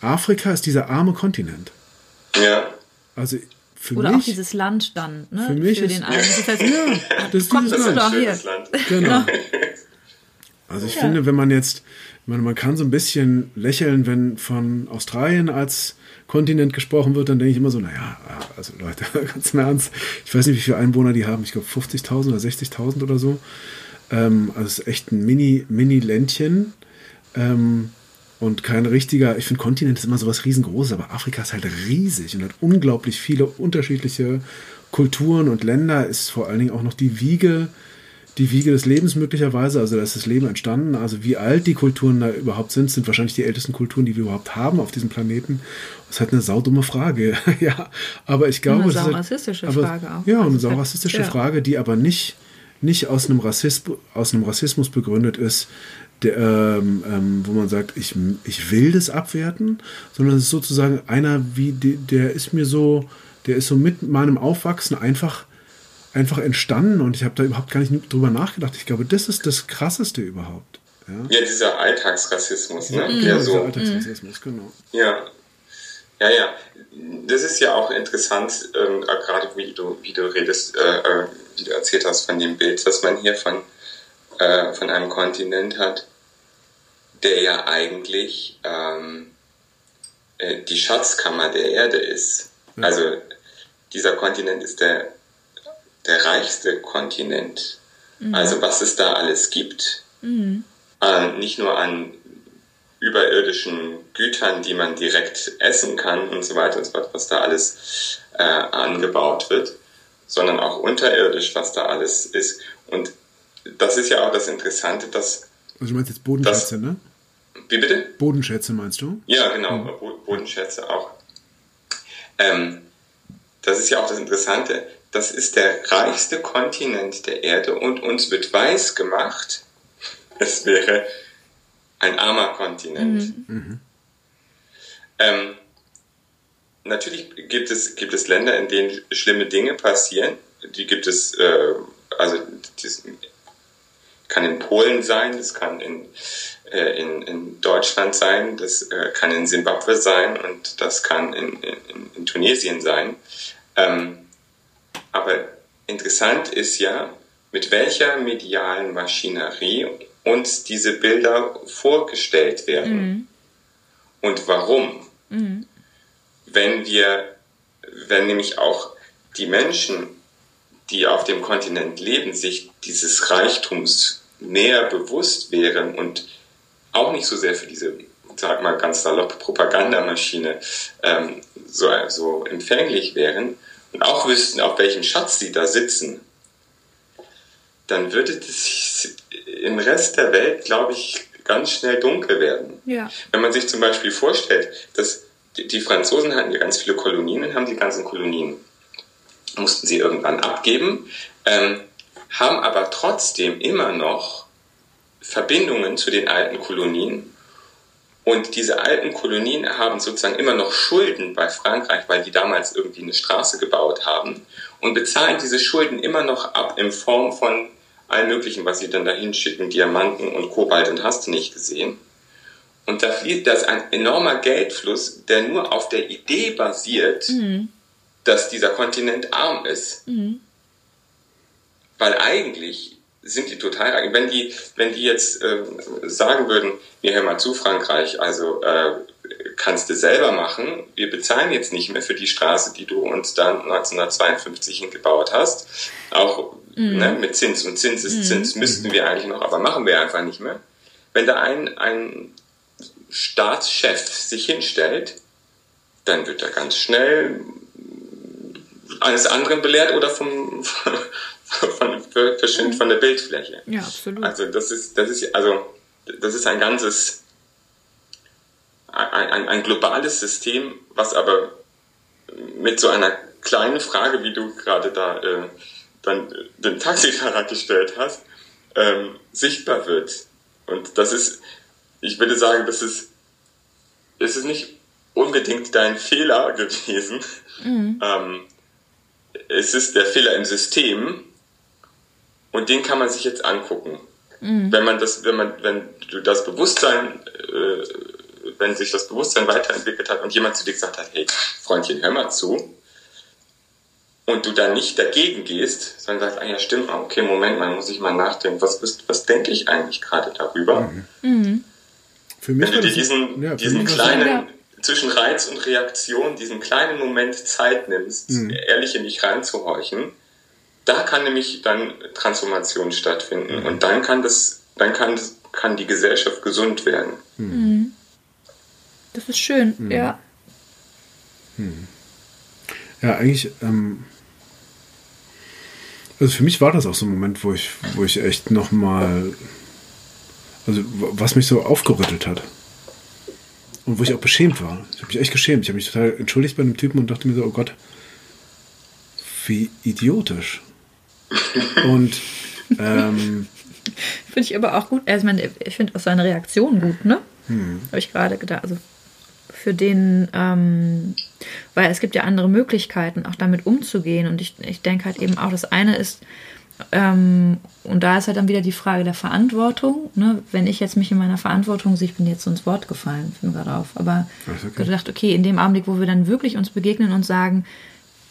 Afrika ist dieser arme Kontinent. Ja. Also, für Oder mich, auch dieses Land dann, ne? Für mich für ist, den einen. Das heißt, ja, das ist dieses Land. Doch hier. Land. Genau. Also ich ja. finde, wenn man jetzt, man, man kann so ein bisschen lächeln, wenn von Australien als Kontinent gesprochen wird, dann denke ich immer so, naja, also Leute, ganz im Ernst, ich weiß nicht, wie viele Einwohner die haben, ich glaube 50.000 oder 60.000 oder so. Ähm, also es ist echt ein Mini-Mini-Ländchen ähm, und kein richtiger, ich finde Kontinent ist immer so was riesengroßes, aber Afrika ist halt riesig und hat unglaublich viele unterschiedliche Kulturen und Länder, ist vor allen Dingen auch noch die Wiege die Wiege des Lebens möglicherweise, also da ist das Leben entstanden. Also wie alt die Kulturen da überhaupt sind, sind wahrscheinlich die ältesten Kulturen, die wir überhaupt haben auf diesem Planeten. Das ist halt eine saudumme Frage, ja. Aber ich glaube, eine das saurassistische halt, Frage auch. Ja, eine also saurassistische ja. Frage, die aber nicht, nicht aus, einem Rassismus, aus einem Rassismus begründet ist, der, ähm, ähm, wo man sagt, ich, ich will das abwerten, sondern es ist sozusagen einer wie, der ist mir so, der ist so mit meinem Aufwachsen einfach einfach entstanden und ich habe da überhaupt gar nicht drüber nachgedacht. Ich glaube, das ist das Krasseste überhaupt. Ja, ja dieser Alltagsrassismus, ne? Ja, Der dieser so, Alltagsrassismus, genau. ja. Ja, ja. Das ist ja auch interessant, ähm, äh, gerade wie du, wie du redest, äh, äh, wie du erzählt hast von dem Bild, das man hier von, äh, von einem Kontinent hat, der ja eigentlich ähm, äh, die Schatzkammer der Erde ist. Ja. Also dieser Kontinent ist der, der reichste Kontinent. Also was es da alles gibt, äh, nicht nur an überirdischen Gütern, die man direkt essen kann und so weiter und so fort, was da alles äh, angebaut wird, sondern auch unterirdisch, was da alles ist. Und das ist ja auch das Interessante, dass, Also du meinst jetzt Bodenschätze, ne? wie bitte? Bodenschätze meinst du? Ja, genau, Bo- Bodenschätze auch. Ähm, das ist ja auch das Interessante. Das ist der reichste Kontinent der Erde und uns wird weiß gemacht, es wäre ein armer Kontinent. Ähm, natürlich gibt es, gibt es Länder, in denen schlimme Dinge passieren. Die gibt es, äh, also das kann in Polen sein, das kann in, äh, in, in Deutschland sein, das äh, kann in Simbabwe sein und das kann in, in, in Tunesien sein. Ähm, aber interessant ist ja, mit welcher medialen Maschinerie uns diese Bilder vorgestellt werden. Und warum. Wenn wir, wenn nämlich auch die Menschen, die auf dem Kontinent leben, sich dieses Reichtums näher bewusst wären und auch nicht so sehr für diese, sag mal ganz salopp, Propagandamaschine ähm, so, so empfänglich wären und auch wüssten, auf welchem Schatz sie da sitzen, dann würde es im Rest der Welt, glaube ich, ganz schnell dunkel werden. Ja. Wenn man sich zum Beispiel vorstellt, dass die, die Franzosen hatten ja ganz viele Kolonien und haben die ganzen Kolonien, mussten sie irgendwann abgeben, ähm, haben aber trotzdem immer noch Verbindungen zu den alten Kolonien. Und diese alten Kolonien haben sozusagen immer noch Schulden bei Frankreich, weil die damals irgendwie eine Straße gebaut haben und bezahlen diese Schulden immer noch ab in Form von allem Möglichen, was sie dann dahin schicken, Diamanten und Kobalt und hast du nicht gesehen. Und da fließt das ein enormer Geldfluss, der nur auf der Idee basiert, dass dieser Kontinent arm ist. Weil eigentlich sind die total. Wenn die, wenn die jetzt äh, sagen würden, wir hör mal zu, Frankreich, also äh, kannst du selber machen, wir bezahlen jetzt nicht mehr für die Straße, die du uns dann 1952 hingebaut hast, auch ne, mit Zins. Und Zins ist Zins, müssten wir eigentlich noch, aber machen wir einfach nicht mehr. Wenn da ein, ein Staatschef sich hinstellt, dann wird er ganz schnell eines anderen belehrt oder vom, von, verschwindet von der Bildfläche. Ja, absolut. Also das ist, das ist, also das ist ein ganzes, ein, ein, ein globales System, was aber mit so einer kleinen Frage, wie du gerade da äh, dann den Taxifahrer gestellt hast, ähm, sichtbar wird. Und das ist, ich würde sagen, das ist, es ist nicht unbedingt dein Fehler gewesen. Ähm, es ist der Fehler im System und den kann man sich jetzt angucken. Wenn man das, wenn man, wenn du das Bewusstsein, äh, wenn sich das Bewusstsein weiterentwickelt hat und jemand zu dir gesagt hat, hey, Freundchen, hör mal zu, und du dann nicht dagegen gehst, sondern sagst, ah ja, stimmt, okay, Moment mal, muss ich mal nachdenken, was, was, was denke ich eigentlich gerade darüber? Für mich Wenn du dir diesen, ja, diesen kleinen, Ja. zwischen Reiz und Reaktion, diesen kleinen Moment Zeit nimmst, Mhm. ehrlich in dich reinzuhorchen, da kann nämlich dann Transformation stattfinden Mhm. und dann kann das, dann kann, kann die Gesellschaft gesund werden. Das ist schön, Mhm. ja. Ja, eigentlich, ähm, also für mich war das auch so ein Moment, wo ich, wo ich echt nochmal, also was mich so aufgerüttelt hat. Und wo ich auch beschämt war. Ich habe mich echt geschämt. Ich habe mich total entschuldigt bei dem Typen und dachte mir so, oh Gott, wie idiotisch. Und ähm, Finde ich aber auch gut. Also, ich, finde auch seine Reaktion gut, ne? Hm. Habe ich gerade gedacht. Also für den, ähm, weil es gibt ja andere Möglichkeiten, auch damit umzugehen. Und ich, ich denke halt eben auch, das eine ist, ähm, und da ist halt dann wieder die Frage der Verantwortung. Ne? Wenn ich jetzt mich in meiner Verantwortung sehe, ich bin jetzt so ins Wort gefallen, bin gerade auf, aber okay. gedacht, okay, in dem Augenblick, wo wir dann wirklich uns begegnen und sagen,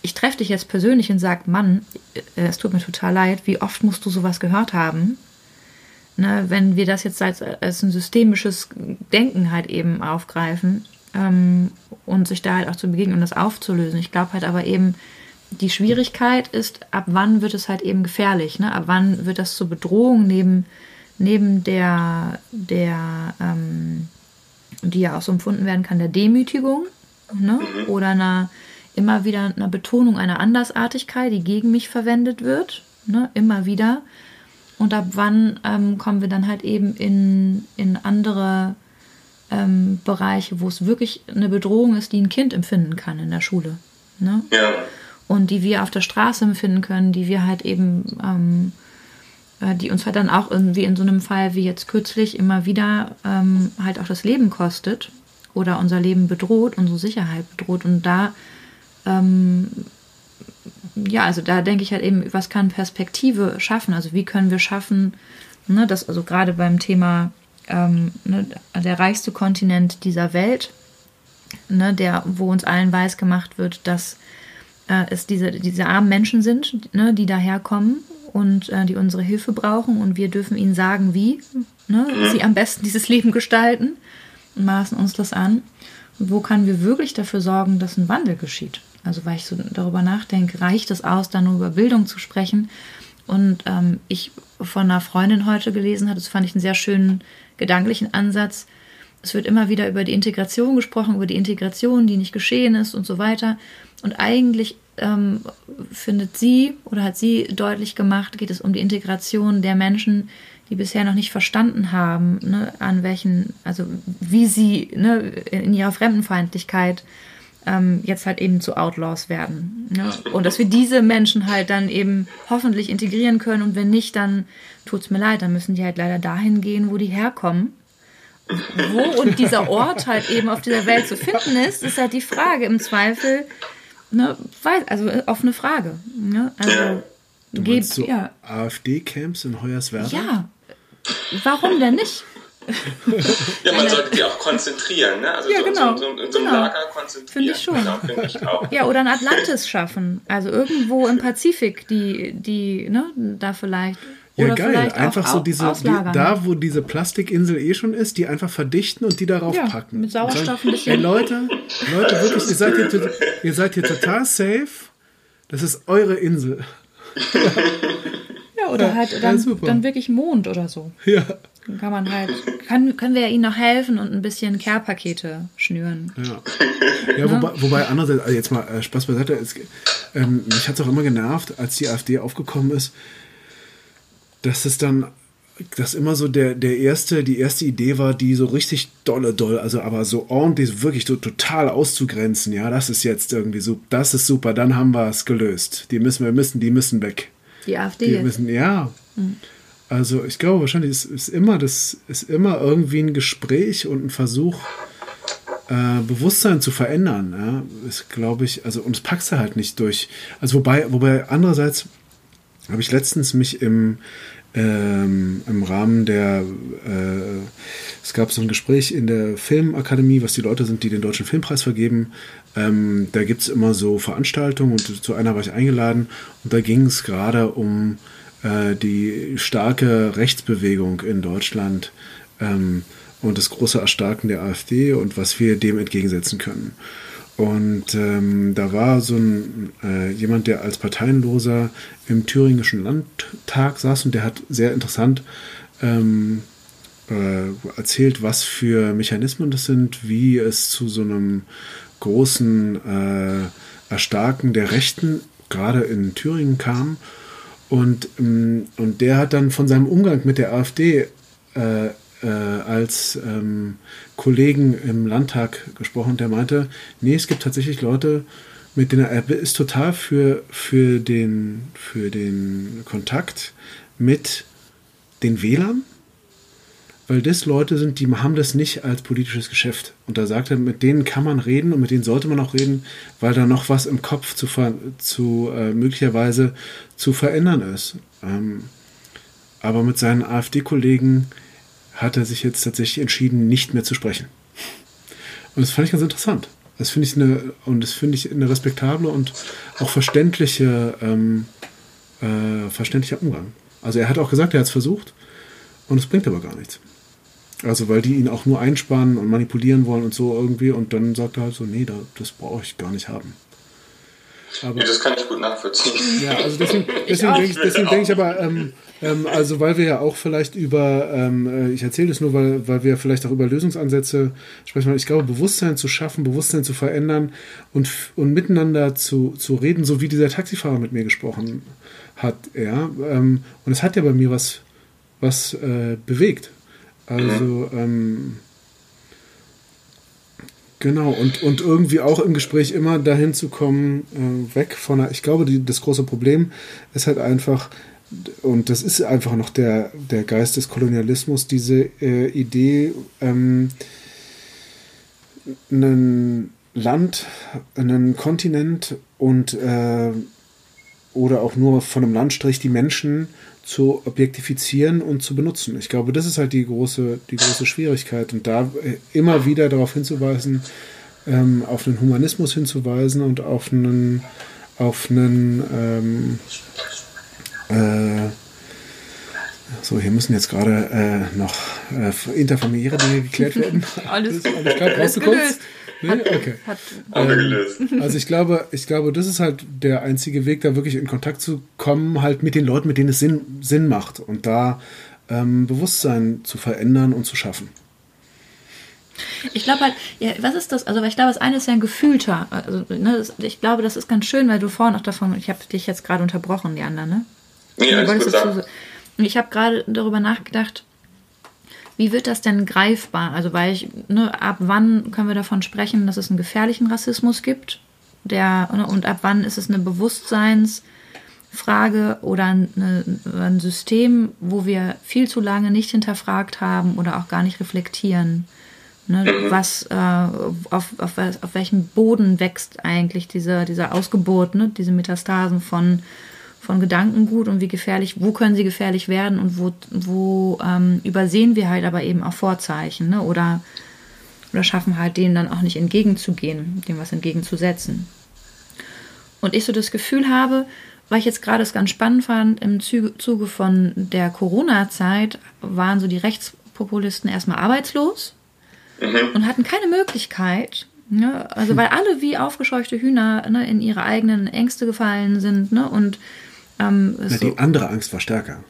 ich treffe dich jetzt persönlich und sage, Mann, äh, es tut mir total leid, wie oft musst du sowas gehört haben? Ne, wenn wir das jetzt als, als ein systemisches Denken halt eben aufgreifen ähm, und sich da halt auch zu begegnen und das aufzulösen. Ich glaube halt aber eben, die Schwierigkeit ist, ab wann wird es halt eben gefährlich? Ne? Ab wann wird das zur Bedrohung neben, neben der, der ähm, die ja auch so empfunden werden kann, der Demütigung ne? oder einer immer wieder einer Betonung einer Andersartigkeit, die gegen mich verwendet wird, ne? immer wieder. Und ab wann ähm, kommen wir dann halt eben in, in andere ähm, Bereiche, wo es wirklich eine Bedrohung ist, die ein Kind empfinden kann in der Schule. Ne? Ja. Und die wir auf der Straße empfinden können, die wir halt eben, ähm, äh, die uns halt dann auch irgendwie in so einem Fall wie jetzt kürzlich immer wieder ähm, halt auch das Leben kostet oder unser Leben bedroht, unsere Sicherheit bedroht. Und da ähm, ja, also da denke ich halt eben, was kann Perspektive schaffen? Also wie können wir schaffen, ne, dass also gerade beim Thema ähm, ne, der reichste Kontinent dieser Welt, ne, der, wo uns allen weiß gemacht wird, dass äh, es diese, diese armen Menschen sind, ne, die daherkommen und äh, die unsere Hilfe brauchen und wir dürfen ihnen sagen, wie ne, sie am besten dieses Leben gestalten und maßen uns das an. Wo können wir wirklich dafür sorgen, dass ein Wandel geschieht? Also weil ich so darüber nachdenke, reicht es aus, da nur über Bildung zu sprechen? Und ähm, ich von einer Freundin heute gelesen habe, das fand ich einen sehr schönen gedanklichen Ansatz. Es wird immer wieder über die Integration gesprochen, über die Integration, die nicht geschehen ist und so weiter. Und eigentlich ähm, findet sie oder hat sie deutlich gemacht, geht es um die Integration der Menschen, die bisher noch nicht verstanden haben, ne, an welchen, also wie sie ne, in ihrer Fremdenfeindlichkeit ähm, jetzt halt eben zu Outlaws werden. Ne? Und dass wir diese Menschen halt dann eben hoffentlich integrieren können und wenn nicht, dann tut es mir leid, dann müssen die halt leider dahin gehen, wo die herkommen. Wo und dieser Ort halt eben auf dieser Welt zu finden ist, ist halt die Frage. Im Zweifel, ne, weiß, also äh, offene Frage. Ne? Also, du geht, so ja. AfD-Camps in Hoyerswerda? Ja. Warum denn nicht? Ja, man sollte die auch konzentrieren, ne? Also ja, so, genau. so, so, in so einem genau. Lager konzentrieren. Finde ich schon. Genau, find ich auch. Ja, oder ein Atlantis schaffen. Also irgendwo im Pazifik, die, die, ne, da vielleicht. Ja, oder geil. Einfach so diese, die, da, wo diese Plastikinsel eh schon ist, die einfach verdichten und die darauf ja, packen. Mit Sauerstoff ein bisschen. Ey, Leute, Leute, wirklich, ihr seid, hier, ihr seid hier total safe. Das ist eure Insel. ja, oder halt dann, ja, dann wirklich Mond oder so. Ja. Dann kann man halt, kann, können wir ja ihnen noch helfen und ein bisschen Care-Pakete schnüren. Ja, ja wobei, wobei andererseits, also jetzt mal äh, Spaß beiseite, es, ähm, mich hat es auch immer genervt, als die AfD aufgekommen ist, dass es dann, dass immer so der, der erste, die erste Idee war, die so richtig dolle, doll, also aber so ordentlich, wirklich so total auszugrenzen, ja, das ist jetzt irgendwie so, das ist super, dann haben wir es gelöst. Die müssen wir müssen, die müssen weg. Die AfD. Die müssen, ja. Mhm. Also ich glaube wahrscheinlich ist, ist immer das ist immer irgendwie ein Gespräch und ein Versuch äh, Bewusstsein zu verändern. Ja? Ist glaube ich also und es packst du halt nicht durch. Also wobei wobei andererseits habe ich letztens mich im ähm, im Rahmen der äh, es gab so ein Gespräch in der Filmakademie, was die Leute sind, die den deutschen Filmpreis vergeben. Ähm, da gibt es immer so Veranstaltungen und zu einer war ich eingeladen und da ging es gerade um äh, die starke Rechtsbewegung in Deutschland ähm, und das große Erstarken der AfD und was wir dem entgegensetzen können. Und ähm, da war so ein äh, jemand, der als Parteienloser im thüringischen Landtag saß und der hat sehr interessant ähm, äh, erzählt, was für Mechanismen das sind, wie es zu so einem großen äh, Erstarken der Rechten gerade in Thüringen kam und, ähm, und der hat dann von seinem Umgang mit der AfD äh, äh, als ähm, Kollegen im Landtag gesprochen. Der meinte, nee, es gibt tatsächlich Leute, mit denen er ist total für, für, den, für den Kontakt mit den Wählern, weil das Leute sind, die haben das nicht als politisches Geschäft. Und da sagt er, mit denen kann man reden und mit denen sollte man auch reden, weil da noch was im Kopf zu, zu äh, möglicherweise zu verändern ist. Ähm, aber mit seinen AfD-Kollegen hat er sich jetzt tatsächlich entschieden, nicht mehr zu sprechen. Und das fand ich ganz interessant. Das finde ich eine, und das finde ich eine respektable und auch verständliche, ähm, äh, verständlicher Umgang. Also er hat auch gesagt, er hat es versucht und es bringt aber gar nichts. Also weil die ihn auch nur einspannen und manipulieren wollen und so irgendwie und dann sagt er halt so, nee, das brauche ich gar nicht haben. Aber, ja, das kann ich gut nachvollziehen. Ja, also deswegen, deswegen denke ich, deswegen denk ich aber, ähm, ähm, also weil wir ja auch vielleicht über, ähm, äh, ich erzähle das nur, weil, weil wir vielleicht auch über Lösungsansätze sprechen. Ich glaube, Bewusstsein zu schaffen, Bewusstsein zu verändern und, und miteinander zu, zu reden, so wie dieser Taxifahrer mit mir gesprochen hat. Ja, ähm, und es hat ja bei mir was, was äh, bewegt. Also, ähm, Genau, und, und irgendwie auch im Gespräch immer dahin zu kommen, äh, weg von der, ich glaube, die, das große Problem ist halt einfach, und das ist einfach noch der, der Geist des Kolonialismus, diese äh, Idee, ähm, ein Land, einen Kontinent und äh, oder auch nur von einem Landstrich die Menschen zu objektifizieren und zu benutzen. Ich glaube, das ist halt die große, die große Schwierigkeit. Und da äh, immer wieder darauf hinzuweisen, ähm, auf einen Humanismus hinzuweisen und auf einen, auf einen ähm, äh, so, hier müssen jetzt gerade äh, noch äh, interfamiliäre Dinge geklärt werden. alles, alles klar, brauchst du Nee? Okay. Hat, ähm, also ich glaube, ich glaube, das ist halt der einzige Weg, da wirklich in Kontakt zu kommen, halt mit den Leuten, mit denen es Sinn, Sinn macht und da ähm, Bewusstsein zu verändern und zu schaffen. Ich glaube halt, ja, was ist das? Also, ich glaube, das eine ist ja ein gefühlter. Also, ne, das, ich glaube, das ist ganz schön, weil du vorhin auch davon, ich habe dich jetzt gerade unterbrochen, die anderen, ne? Alles gut, ich habe gerade darüber nachgedacht, wie wird das denn greifbar? Also, weil ich, ne, ab wann können wir davon sprechen, dass es einen gefährlichen Rassismus gibt? Der, ne, und ab wann ist es eine Bewusstseinsfrage oder eine, ein System, wo wir viel zu lange nicht hinterfragt haben oder auch gar nicht reflektieren? Ne, mhm. was, äh, auf, auf, auf welchem Boden wächst eigentlich diese, diese Ausgeburt, ne, diese Metastasen von von Gedankengut und wie gefährlich, wo können sie gefährlich werden und wo, wo ähm, übersehen wir halt aber eben auch Vorzeichen ne? oder, oder schaffen halt denen dann auch nicht entgegenzugehen, dem was entgegenzusetzen. Und ich so das Gefühl habe, weil ich jetzt gerade es ganz spannend fand, im Zuge von der Corona-Zeit waren so die Rechtspopulisten erstmal arbeitslos mhm. und hatten keine Möglichkeit, Ne? Also weil alle wie aufgescheuchte Hühner ne, in ihre eigenen Ängste gefallen sind ne? und ähm, die so, andere Angst war stärker.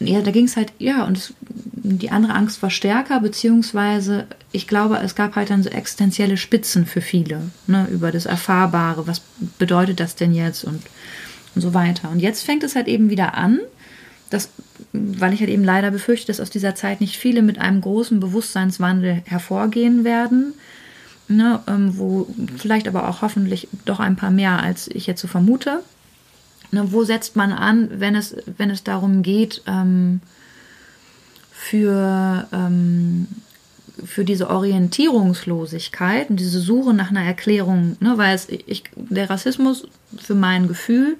Ja, da ging es halt, ja, und es, die andere Angst war stärker, beziehungsweise ich glaube, es gab halt dann so existenzielle Spitzen für viele, ne, über das Erfahrbare, was bedeutet das denn jetzt und, und so weiter. Und jetzt fängt es halt eben wieder an, dass, weil ich halt eben leider befürchte, dass aus dieser Zeit nicht viele mit einem großen Bewusstseinswandel hervorgehen werden, ne, ähm, wo vielleicht aber auch hoffentlich doch ein paar mehr, als ich jetzt so vermute. Ne, wo setzt man an, wenn es, wenn es darum geht, ähm, für, ähm, für diese Orientierungslosigkeit und diese Suche nach einer Erklärung, ne, weil es, ich, der Rassismus für mein Gefühl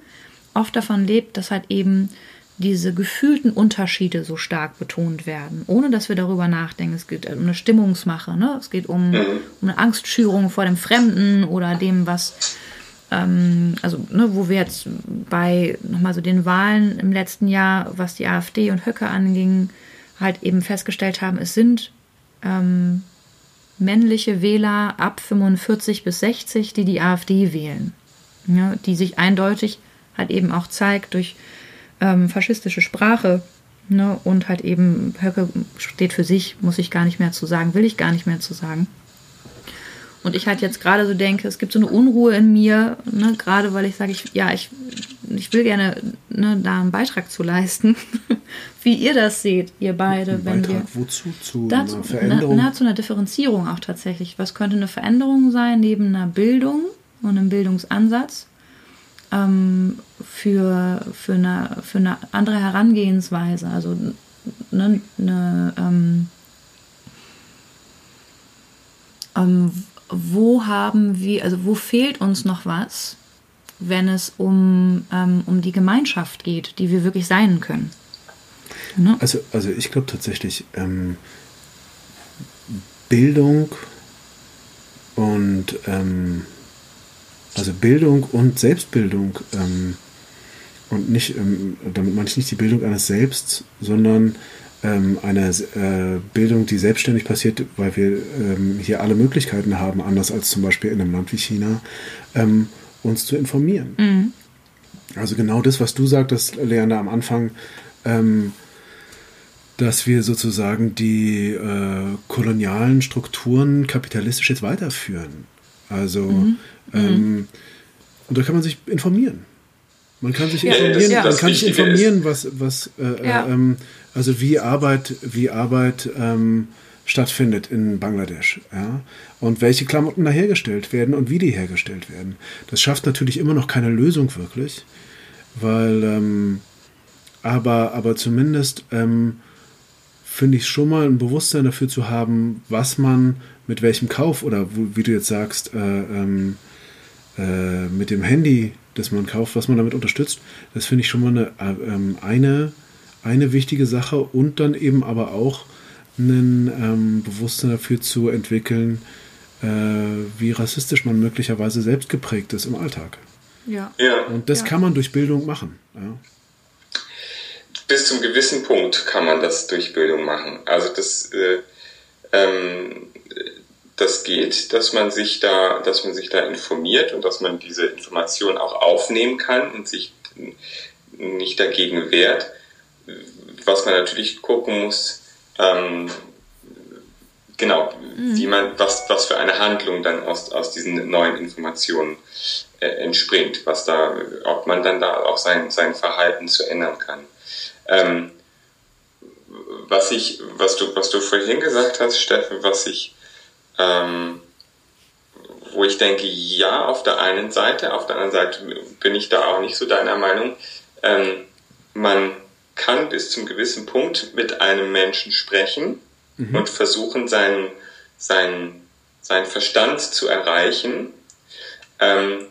oft davon lebt, dass halt eben diese gefühlten Unterschiede so stark betont werden, ohne dass wir darüber nachdenken. Es geht um eine Stimmungsmache, ne? es geht um, um eine Angstschürung vor dem Fremden oder dem, was ähm, also ne, wo wir jetzt bei nochmal so den Wahlen im letzten Jahr, was die AfD und Höcke anging, halt eben festgestellt haben, es sind ähm, männliche Wähler ab 45 bis 60, die die AfD wählen, ja, die sich eindeutig halt eben auch zeigt durch ähm, faschistische Sprache ne, und halt eben Höcke steht für sich, muss ich gar nicht mehr zu sagen, will ich gar nicht mehr zu sagen. Und ich halt jetzt gerade so denke, es gibt so eine Unruhe in mir, ne, gerade weil ich sage, ich, ja, ich, ich will gerne ne, da einen Beitrag zu leisten. Wie ihr das seht, ihr beide, Ein wenn Beitrag. Wozu? Zu dazu, einer Veränderung? Na, na, zu einer Differenzierung auch tatsächlich. Was könnte eine Veränderung sein neben einer Bildung und einem Bildungsansatz? Ähm, für, für, eine, für eine andere Herangehensweise. Also ne, eine, ähm, ähm, wo haben wir, also wo fehlt uns noch was, wenn es um, ähm, um die Gemeinschaft geht, die wir wirklich sein können? Ne? Also, also ich glaube tatsächlich, ähm, Bildung und ähm, also Bildung und Selbstbildung ähm, und nicht, ähm, damit meine ich nicht die Bildung eines Selbst, sondern ähm, eine äh, Bildung, die selbstständig passiert, weil wir ähm, hier alle Möglichkeiten haben, anders als zum Beispiel in einem Land wie China, ähm, uns zu informieren. Mhm. Also genau das, was du sagtest, Leander, am Anfang, ähm, dass wir sozusagen die äh, kolonialen Strukturen kapitalistisch jetzt weiterführen. Also, mhm. Ähm, mhm. und da kann man sich informieren. Man kann sich informieren, ja, man kann sich informieren, was, was äh, ja. ähm, also wie Arbeit, wie Arbeit ähm, stattfindet in Bangladesch, ja, und welche Klamotten da hergestellt werden und wie die hergestellt werden. Das schafft natürlich immer noch keine Lösung wirklich, weil, ähm, aber, aber zumindest ähm, finde ich schon mal ein Bewusstsein dafür zu haben, was man mit welchem Kauf oder wie du jetzt sagst, äh, ähm, äh, mit dem Handy das man kauft, was man damit unterstützt. Das finde ich schon mal eine, ähm, eine, eine wichtige Sache und dann eben aber auch ein ähm, Bewusstsein dafür zu entwickeln, äh, wie rassistisch man möglicherweise selbst geprägt ist im Alltag. Ja. ja. Und das ja. kann man durch Bildung machen. Ja. Bis zum gewissen Punkt kann man das durch Bildung machen. Also das äh, ähm, das geht, dass man sich da, dass man sich da informiert und dass man diese Information auch aufnehmen kann und sich nicht dagegen wehrt. Was man natürlich gucken muss, ähm, genau, mhm. wie man, was, was für eine Handlung dann aus, aus diesen neuen Informationen äh, entspringt, was da, ob man dann da auch sein, sein Verhalten zu ändern kann. Ähm, was ich, was du, was du vorhin gesagt hast, Steffen, was ich ähm, wo ich denke, ja, auf der einen Seite, auf der anderen Seite bin ich da auch nicht so deiner Meinung. Ähm, man kann bis zum gewissen Punkt mit einem Menschen sprechen mhm. und versuchen, seinen, seinen, seinen Verstand zu erreichen. Ähm,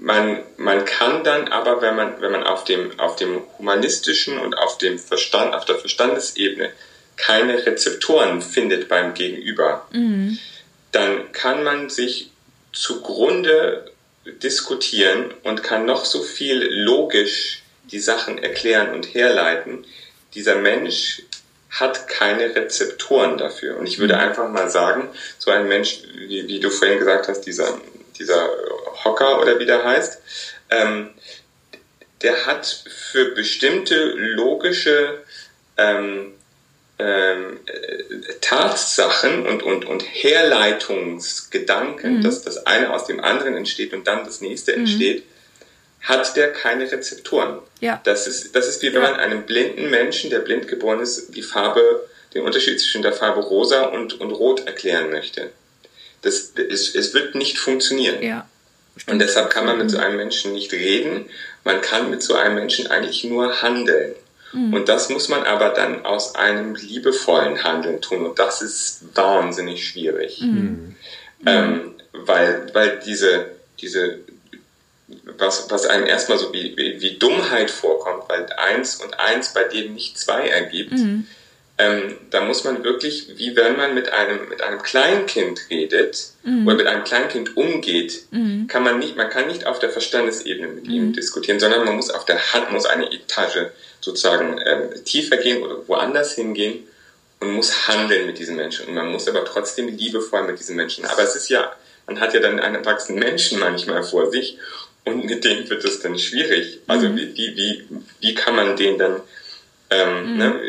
man, man kann dann aber, wenn man, wenn man auf dem, auf dem humanistischen und auf dem Verstand, auf der Verstandesebene keine Rezeptoren findet beim Gegenüber, mhm. dann kann man sich zugrunde diskutieren und kann noch so viel logisch die Sachen erklären und herleiten. Dieser Mensch hat keine Rezeptoren dafür. Und ich würde mhm. einfach mal sagen, so ein Mensch, wie, wie, du vorhin gesagt hast, dieser, dieser Hocker oder wie der heißt, ähm, der hat für bestimmte logische ähm, ähm, Tatsachen und, und, und Herleitungsgedanken, mhm. dass das eine aus dem anderen entsteht und dann das nächste mhm. entsteht, hat der keine Rezeptoren. Ja. Das, ist, das ist wie wenn ja. man einem blinden Menschen, der blind geboren ist, die Farbe, den Unterschied zwischen der Farbe rosa und, und rot erklären möchte. Das, es, es wird nicht funktionieren. Ja. Und deshalb kann man mit so einem Menschen nicht reden. Man kann mit so einem Menschen eigentlich nur handeln. Mhm. Und das muss man aber dann aus einem liebevollen Handeln tun. Und das ist wahnsinnig schwierig. Mhm. mhm. Ähm, weil, weil diese, diese, was, was einem erstmal so wie, wie, wie, Dummheit vorkommt, weil eins und eins bei dem nicht zwei ergibt, mhm. ähm, da muss man wirklich, wie wenn man mit einem, mit einem Kleinkind redet mhm. oder mit einem Kleinkind umgeht, mhm. kann man nicht, man kann nicht auf der Verstandesebene mit ihm mhm. diskutieren, sondern man muss auf der Hand, muss eine Etage sozusagen ähm, tiefer gehen oder woanders hingehen und muss handeln mit diesen Menschen. Und man muss aber trotzdem liebevoll mit diesen Menschen. Aber es ist ja, man hat ja dann einen erwachsenen Menschen manchmal vor sich und mit denen wird es dann schwierig. Also mhm. wie, wie, wie kann man den dann, ähm, mhm. ne,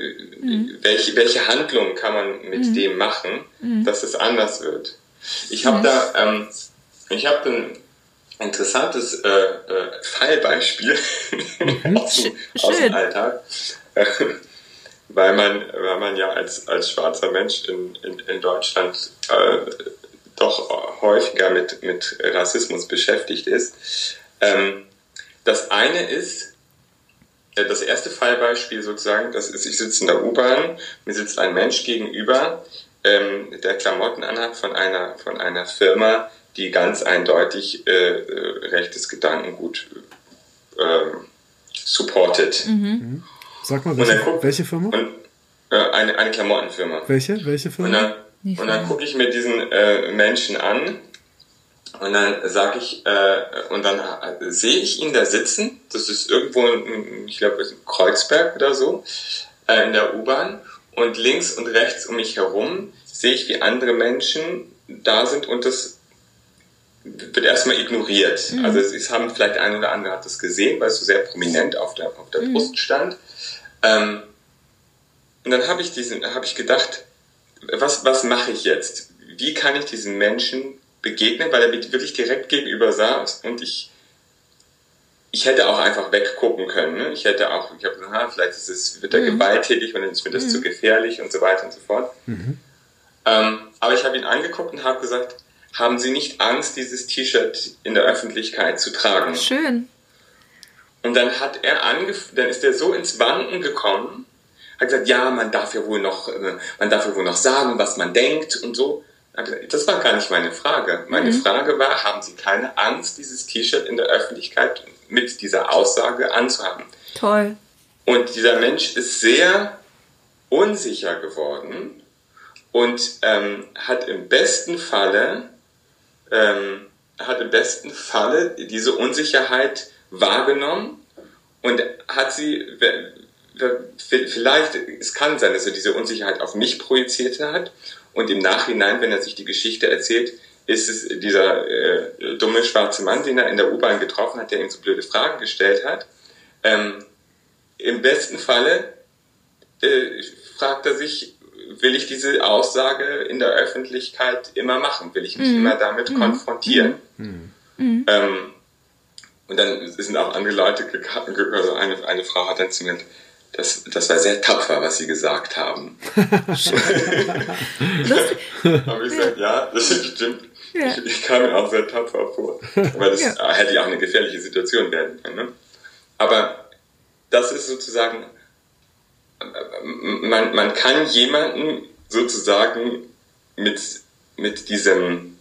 mhm. welche, welche Handlung kann man mit mhm. dem machen, mhm. dass es anders wird? Ich habe da, ähm, ich habe dann interessantes äh, äh, Fallbeispiel aus, dem, aus, dem, Alltag. weil man, weil man ja als, als schwarzer Mensch in, in, in Deutschland äh, doch häufiger mit, mit Rassismus beschäftigt ist. Ähm, das eine ist, äh, das erste Fallbeispiel sozusagen, das ist, ich sitze in der U-Bahn, mir sitzt ein Mensch gegenüber, ähm, der Klamotten anhat von einer, von einer Firma, die ganz eindeutig äh, äh rechtes Gedankengut äh, supportet. Mhm. Sag mal, welche, guck, welche Firma? Und, äh, eine, eine Klamottenfirma. Welche? Welche Firma? Und dann, und dann gucke ich mir diesen äh, Menschen an und dann sage ich, äh, und dann äh, sehe ich ihn da sitzen. Das ist irgendwo, in, ich glaube, in Kreuzberg oder so, äh, in der U-Bahn. Und links und rechts um mich herum sehe ich, wie andere Menschen da sind und das wird erstmal ignoriert. Mhm. Also es, haben vielleicht ein oder andere hat das gesehen, weil es so sehr prominent auf der, auf der mhm. Brust stand. Ähm, und dann habe ich diesen, habe ich gedacht, was, was mache ich jetzt? Wie kann ich diesen Menschen begegnen, weil er mir wirklich direkt gegenüber saß und ich, ich hätte auch einfach weggucken können. Ne? Ich hätte auch, ich habe gesagt, ah, vielleicht ist es, wird er mhm. gewalttätig und dann ist mir das mhm. zu gefährlich und so weiter und so fort. Mhm. Ähm, aber ich habe ihn angeguckt und habe gesagt, haben Sie nicht Angst, dieses T-Shirt in der Öffentlichkeit zu tragen? Schön. Und dann hat er angef dann ist er so ins Wanken gekommen, hat gesagt, ja, man darf ja wohl noch, äh, man darf ja wohl noch sagen, was man denkt und so. Das war gar nicht meine Frage. Meine mhm. Frage war, haben Sie keine Angst, dieses T-Shirt in der Öffentlichkeit mit dieser Aussage anzuhaben? Toll. Und dieser Mensch ist sehr unsicher geworden und ähm, hat im besten Falle ähm, hat im besten Falle diese Unsicherheit wahrgenommen und hat sie vielleicht es kann sein, dass er diese Unsicherheit auf mich projiziert hat und im Nachhinein, wenn er sich die Geschichte erzählt, ist es dieser äh, dumme schwarze Mann, den er in der U-Bahn getroffen hat, der ihm so blöde Fragen gestellt hat. Ähm, Im besten Falle äh, fragt er sich, will ich diese Aussage in der Öffentlichkeit immer machen? Will ich mich mhm. immer damit mhm. konfrontieren? Mhm. mhm. Ähm, und dann sind auch andere Leute gekommen, also eine, eine Frau hat dann zu mir das, das war sehr tapfer, was Sie gesagt haben. Habe ich gesagt, ja, das stimmt. Ja. Ich, ich, kam mir auch sehr tapfer vor. Weil das ja. hätte ja auch eine gefährliche Situation werden können. Ne? Aber das ist sozusagen, man, man kann jemanden sozusagen mit, mit diesem,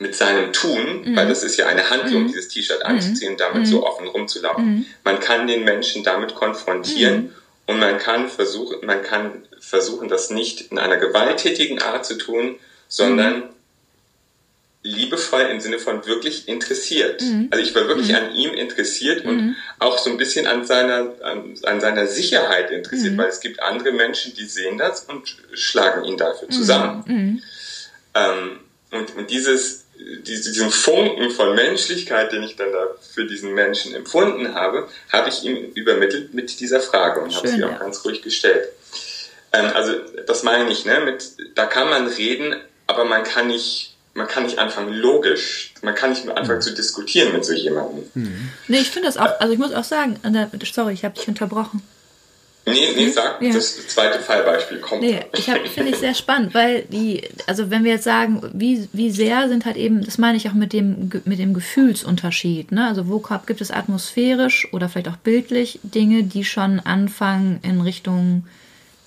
mit seinem Tun, mhm. weil das ist ja eine Handlung, mhm. dieses T-Shirt anzuziehen und damit mhm. so offen rumzulaufen. Mhm. Man kann den Menschen damit konfrontieren mhm. Und man kann versuchen, man kann versuchen, das nicht in einer gewalttätigen Art zu tun, sondern mhm. liebevoll im Sinne von wirklich interessiert. Mhm. Also ich war wirklich mhm. an ihm interessiert und mhm. auch so ein bisschen an seiner, an, an seiner Sicherheit interessiert, mhm. weil es gibt andere Menschen, die sehen das und schlagen ihn dafür zusammen. Ähm, und, und dieses, diesen Funken von Menschlichkeit, den ich dann da für diesen Menschen empfunden habe, habe ich ihm übermittelt mit dieser Frage und habe sie auch ja. ganz ruhig gestellt. Ähm, also das meine ich, ne? Mit, da kann man reden, aber man kann nicht, man kann nicht anfangen logisch, man kann nicht anfangen mhm. zu diskutieren mit so jemandem. Mhm. Nee, ich finde das auch, also ich muss auch sagen, sorry, ich habe dich unterbrochen. Nee, nee, sag, ja. das zweite Fallbeispiel kommt. Nee, ich finde ich sehr spannend, weil die, also wenn wir jetzt sagen, wie, wie sehr sind halt eben, das meine ich auch mit dem, mit dem Gefühlsunterschied, ne? Also wo gibt es atmosphärisch oder vielleicht auch bildlich Dinge, die schon anfangen in Richtung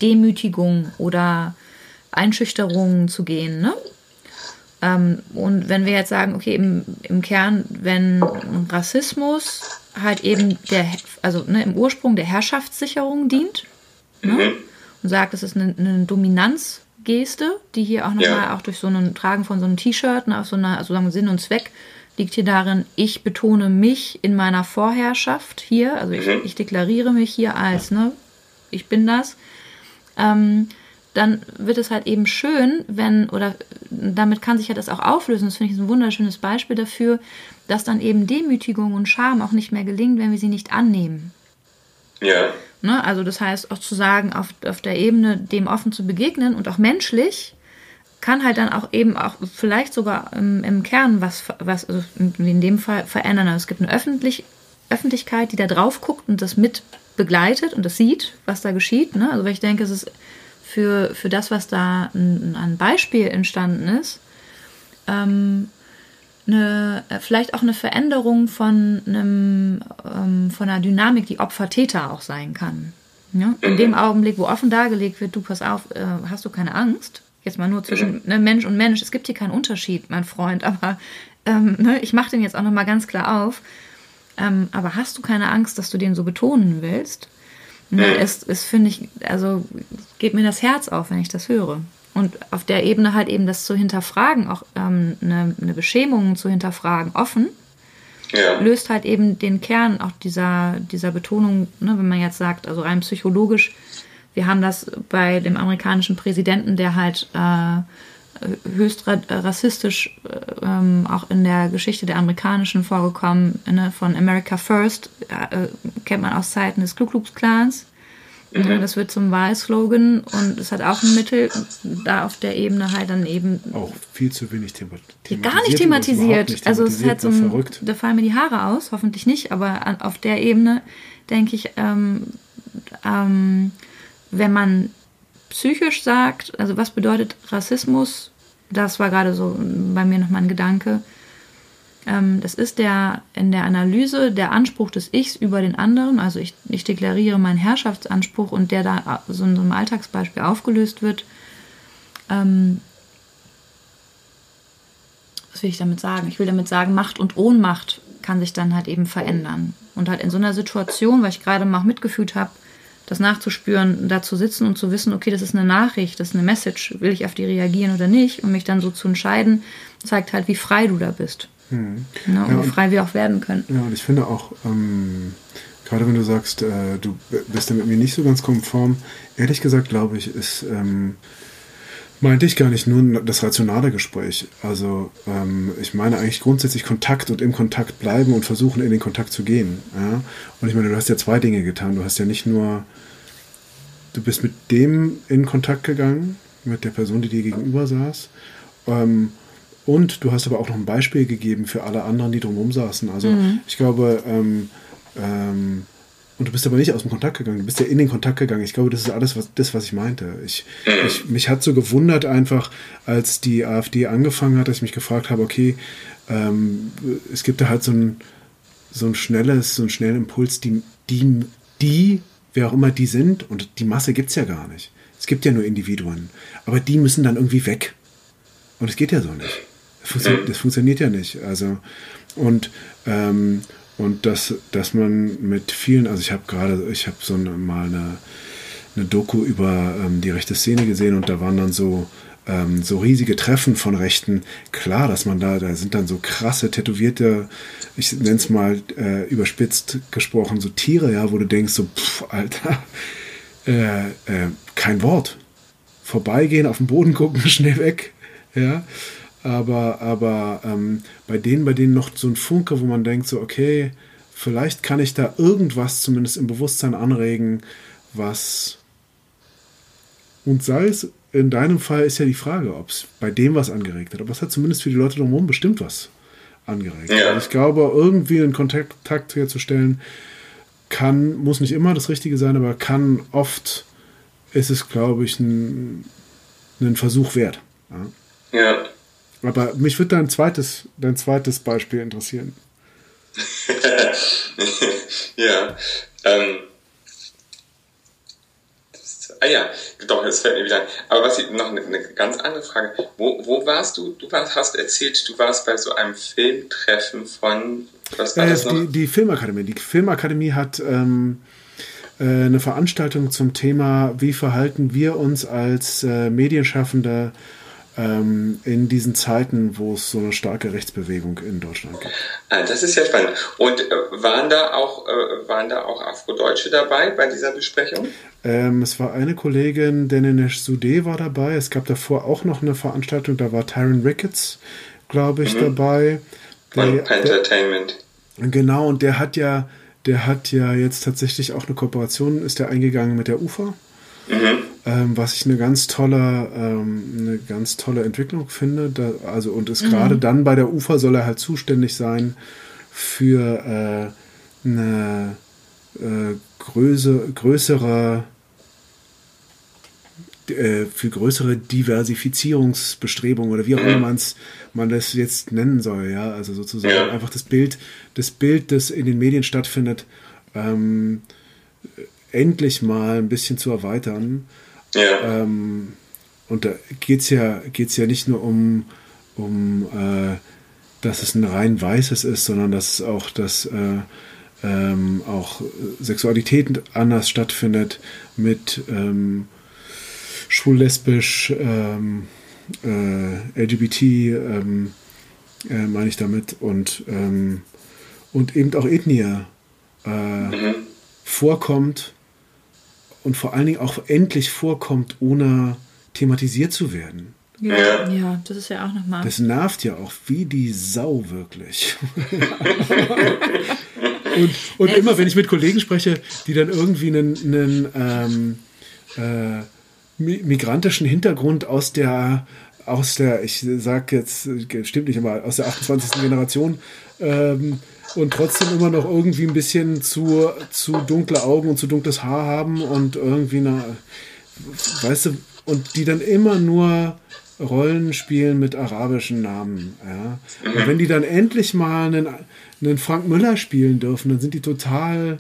Demütigung oder Einschüchterung zu gehen, ne? Ähm, und wenn wir jetzt sagen, okay, im, im Kern, wenn Rassismus halt eben der, also ne, im Ursprung der Herrschaftssicherung dient ne? mhm. und sagt, es ist eine, eine Dominanzgeste, die hier auch nochmal ja. auch durch so ein Tragen von so einem T-Shirt, ne, auf so einer, also sagen Sinn und Zweck liegt hier darin, ich betone mich in meiner Vorherrschaft hier, also ich, mhm. ich deklariere mich hier als, ne, ich bin das. Ähm, dann wird es halt eben schön, wenn, oder damit kann sich ja das auch auflösen, das finde ich ein wunderschönes Beispiel dafür, dass dann eben Demütigung und Scham auch nicht mehr gelingt, wenn wir sie nicht annehmen. Ja. Ne? Also das heißt auch zu sagen, auf, auf der Ebene dem offen zu begegnen und auch menschlich, kann halt dann auch eben auch vielleicht sogar im, im Kern was, was also in dem Fall verändern. Also es gibt eine Öffentlich Öffentlichkeit, die da drauf guckt und das mit begleitet und das sieht, was da geschieht. Ne? Also weil ich denke, es ist für, für das, was da ein Beispiel entstanden ist, ähm, eine, vielleicht auch eine Veränderung von, einem, ähm, von einer Dynamik, die Opfer-Täter auch sein kann. Ja? In dem Augenblick, wo offen dargelegt wird, du pass auf, äh, hast du keine Angst, Jetzt mal nur zwischen ne, Mensch und Mensch. Es gibt hier keinen Unterschied, mein Freund, aber ähm, ne, ich mache den jetzt auch nochmal ganz klar auf. Ähm, aber hast du keine Angst, dass du den so betonen willst? Ne, es, es finde ich, also geht mir das Herz auf, wenn ich das höre. Und auf der Ebene halt eben das zu hinterfragen, auch ähm, eine, eine Beschämung zu hinterfragen, offen, ja. löst halt eben den Kern auch dieser, dieser Betonung, ne, wenn man jetzt sagt, also rein psychologisch, wir haben das bei dem amerikanischen Präsidenten, der halt äh, höchst rassistisch äh, ähm, auch in der Geschichte der amerikanischen vorgekommen, ne, von America First, äh, kennt man aus Zeiten des Ku Klux Klans. Mhm. Das wird zum Wahlslogan und es hat auch ein Mittel, da auf der Ebene halt dann eben. Auch viel zu wenig thematisiert. Gar nicht thematisiert. Nicht also es halt so ein, verrückt. da fallen mir die Haare aus, hoffentlich nicht, aber auf der Ebene denke ich, ähm, ähm, wenn man psychisch sagt, also was bedeutet Rassismus, das war gerade so bei mir nochmal ein Gedanke. Ähm, das ist der in der Analyse der Anspruch des Ichs über den anderen. Also ich, ich deklariere meinen Herrschaftsanspruch und der da so in so einem Alltagsbeispiel aufgelöst wird. Ähm, was will ich damit sagen? Ich will damit sagen, Macht und Ohnmacht kann sich dann halt eben verändern. Und halt in so einer Situation, weil ich gerade mal mitgefühlt habe, das nachzuspüren, da zu sitzen und zu wissen, okay, das ist eine Nachricht, das ist eine Message, will ich auf die reagieren oder nicht und mich dann so zu entscheiden, zeigt halt, wie frei du da bist. Hm. Ne, und ja, wie frei wir auch werden können. Ja, und ich finde auch, ähm, gerade wenn du sagst, äh, du bist da mit mir nicht so ganz konform, ehrlich gesagt glaube ich, ist, ähm, meinte ich gar nicht nur das rationale Gespräch. Also ähm, ich meine eigentlich grundsätzlich Kontakt und im Kontakt bleiben und versuchen, in den Kontakt zu gehen. Ja? Und ich meine, du hast ja zwei Dinge getan. Du hast ja nicht nur, du bist mit dem in Kontakt gegangen, mit der Person, die dir gegenüber saß. Ähm, und du hast aber auch noch ein Beispiel gegeben für alle anderen, die drumherum saßen. Also mhm. ich glaube, ähm, ähm, und du bist aber nicht aus dem Kontakt gegangen, du bist ja in den Kontakt gegangen. Ich glaube, das ist alles, was, das, was ich meinte. Ich, ich, mich hat so gewundert einfach, als die AfD angefangen hat, dass ich mich gefragt habe, okay, ähm, es gibt da halt so ein, so ein schnelles, so einen schnellen Impuls, die, die, die, wer auch immer die sind, und die Masse gibt es ja gar nicht. Es gibt ja nur Individuen. Aber die müssen dann irgendwie weg. Und es geht ja so nicht. Das, funktio das funktioniert ja nicht. Also, und ähm, und dass, dass man mit vielen, also ich habe gerade, ich habe so eine, mal eine, eine Doku über ähm, die rechte Szene gesehen und da waren dann so, ähm, so riesige Treffen von Rechten. Klar, dass man da, da sind dann so krasse, tätowierte, ich nenne es mal äh, überspitzt gesprochen, so Tiere, ja, wo du denkst, so, pff, Alter, äh, äh, kein Wort. Vorbeigehen, auf den Boden gucken, schnell weg, ja aber, aber ähm, bei denen, bei denen noch so ein Funke, wo man denkt, so, okay, vielleicht kann ich da irgendwas zumindest im Bewusstsein anregen, was. Und sei es, in deinem Fall ist ja die Frage, ob es bei dem was angeregt hat. Aber es hat zumindest für die Leute drumherum bestimmt was angeregt. Ja. Ich glaube, irgendwie einen Kontakt herzustellen, kann, muss nicht immer das Richtige sein, aber kann oft, ist es, glaube ich, ein, ein Versuch wert. Ja. ja. Aber mich würde dein zweites, dein zweites Beispiel interessieren. ja. Ähm, ah ja, doch, das fällt mir wieder ein. Aber was ich, noch eine, eine, ganz andere Frage. Wo, wo warst du? Du warst, hast erzählt, du warst bei so einem Filmtreffen von. Was war äh, das noch? Die, die Filmakademie. Die Filmakademie hat. Ähm, äh, eine Veranstaltung zum Thema, wie verhalten wir uns als äh, Medienschaffende ähm, in diesen Zeiten, wo es so eine starke Rechtsbewegung in Deutschland gibt. Ah, das ist ja spannend. Und äh, waren da auch, äh, waren da auch Afrodeutsche dabei bei dieser Besprechung? Ähm, es war eine Kollegin, Denenesh Sude war dabei. Es gab davor auch noch eine Veranstaltung, da war Tyron Ricketts, glaube ich, mhm. dabei. Von Entertainment. Genau, und der hat ja, der hat ja jetzt tatsächlich auch eine Kooperation, ist der eingegangen mit der UFA. Mhm. Ähm, was ich eine ganz tolle, ähm, eine ganz tolle Entwicklung finde. Da, also und ist mhm. gerade dann bei der UFA soll er halt zuständig sein für äh, eine äh, größere, größere äh, für größere Diversifizierungsbestrebungen oder wie auch immer mhm. man das jetzt nennen soll, ja, also sozusagen ja. einfach das Bild, das Bild, das in den Medien stattfindet, ähm, endlich mal ein bisschen zu erweitern. Ja. Ähm, und da geht es ja, geht's ja nicht nur um, um äh, dass es ein rein weißes ist, sondern dass es auch, dass äh, ähm, auch Sexualität anders stattfindet mit ähm, schwul-lesbisch, ähm, äh, LGBT, ähm, äh, meine ich damit, und, ähm, und eben auch Ethnie äh, mhm. vorkommt und vor allen Dingen auch endlich vorkommt, ohne thematisiert zu werden. Ja, ja, das ist ja auch nochmal. Das nervt ja auch wie die Sau wirklich. und und immer, wenn ich mit Kollegen spreche, die dann irgendwie einen, einen ähm, äh, migrantischen Hintergrund aus der, aus der, ich sag jetzt, stimmt nicht, aber aus der 28. Generation ähm, und trotzdem immer noch irgendwie ein bisschen zu, zu dunkle Augen und zu dunkles Haar haben und irgendwie eine, weißt du, und die dann immer nur Rollenspielen mit arabischen Namen. Ja. Und wenn die dann endlich mal einen, einen Frank Müller spielen dürfen, dann sind die total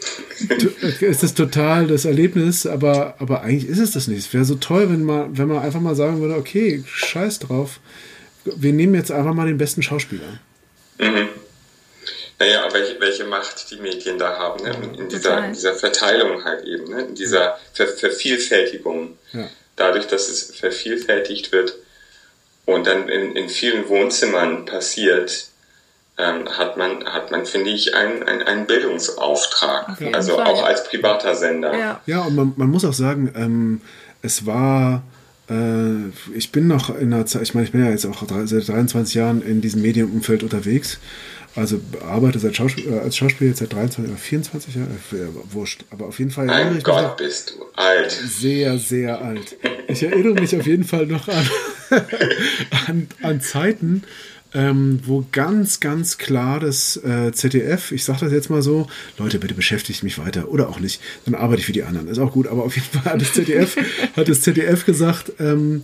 ist das total das Erlebnis, aber, aber eigentlich ist es das nicht. Es wäre so toll, wenn man, wenn man einfach mal sagen würde, okay, scheiß drauf, wir nehmen jetzt einfach mal den besten Schauspieler. Mhm. Naja, welche, welche Macht die Medien da haben, ne? in, dieser, in dieser Verteilung halt eben, ne? in dieser Ver Vervielfältigung. Ja dadurch, dass es vervielfältigt wird und dann in, in vielen Wohnzimmern passiert, ähm, hat man, hat man, finde ich, einen, einen, einen Bildungsauftrag. Also Fall, auch ja. als privater Sender. Ja, ja und man, man muss auch sagen, ähm, es war äh, ich bin noch in der Zeit, ich meine, ich bin ja jetzt auch seit 23 Jahren in diesem Medienumfeld unterwegs also arbeite seit Schauspiel, äh, als Schauspieler jetzt seit 23 oder 24 Jahren, äh, wurscht. Aber auf jeden Fall. Mein ich Gott, bist du alt. Sehr, sehr alt. Ich erinnere mich auf jeden Fall noch an, an, an Zeiten, ähm, wo ganz, ganz klar das äh, ZDF, ich sage das jetzt mal so, Leute, bitte beschäftigt mich weiter oder auch nicht, dann arbeite ich für die anderen, ist auch gut, aber auf jeden Fall hat das ZDF, hat das ZDF gesagt, ähm,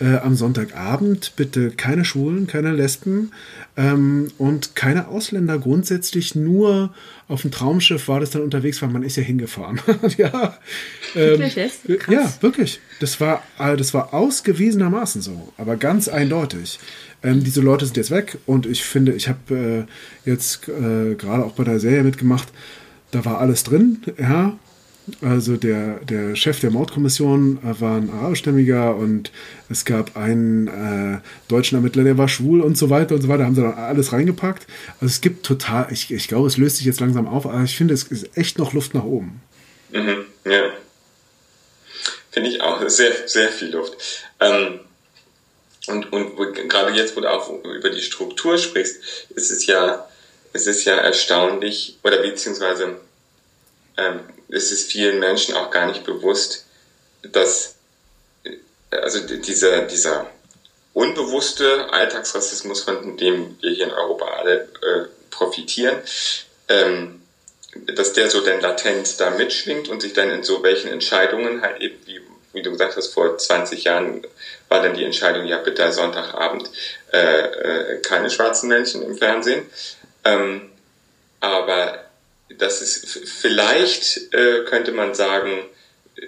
äh, am Sonntagabend bitte keine Schwulen, keine Lesben ähm, und keine Ausländer. Grundsätzlich nur auf dem Traumschiff war das dann unterwegs, weil man ist ja hingefahren. ja, ähm, wirklich? ja, wirklich. Das war, äh, das war ausgewiesenermaßen so, aber ganz eindeutig. Ähm, diese Leute sind jetzt weg und ich finde, ich habe äh, jetzt äh, gerade auch bei der Serie mitgemacht, da war alles drin, ja, also der, der Chef der Mordkommission war ein arabischstämmiger und es gab einen äh, deutschen Ermittler, der war schwul und so weiter und so weiter. Haben sie dann alles reingepackt. Also es gibt total, ich, ich glaube, es löst sich jetzt langsam auf, aber ich finde, es ist echt noch Luft nach oben. Mhm, ja. Finde ich auch. Sehr, sehr viel Luft. Ähm, und, und gerade jetzt, wo du auch über die Struktur sprichst, ist es ja, ist es ja erstaunlich, oder beziehungsweise ähm, ist es vielen Menschen auch gar nicht bewusst, dass also dieser, dieser unbewusste Alltagsrassismus, von dem wir hier in Europa alle äh, profitieren, ähm, dass der so dann latent da mitschwingt und sich dann in so welchen Entscheidungen halt eben, wie, wie du gesagt hast, vor 20 Jahren war dann die Entscheidung, ja bitte Sonntagabend äh, äh, keine schwarzen Menschen im Fernsehen. Ähm, aber das ist vielleicht äh, könnte man sagen,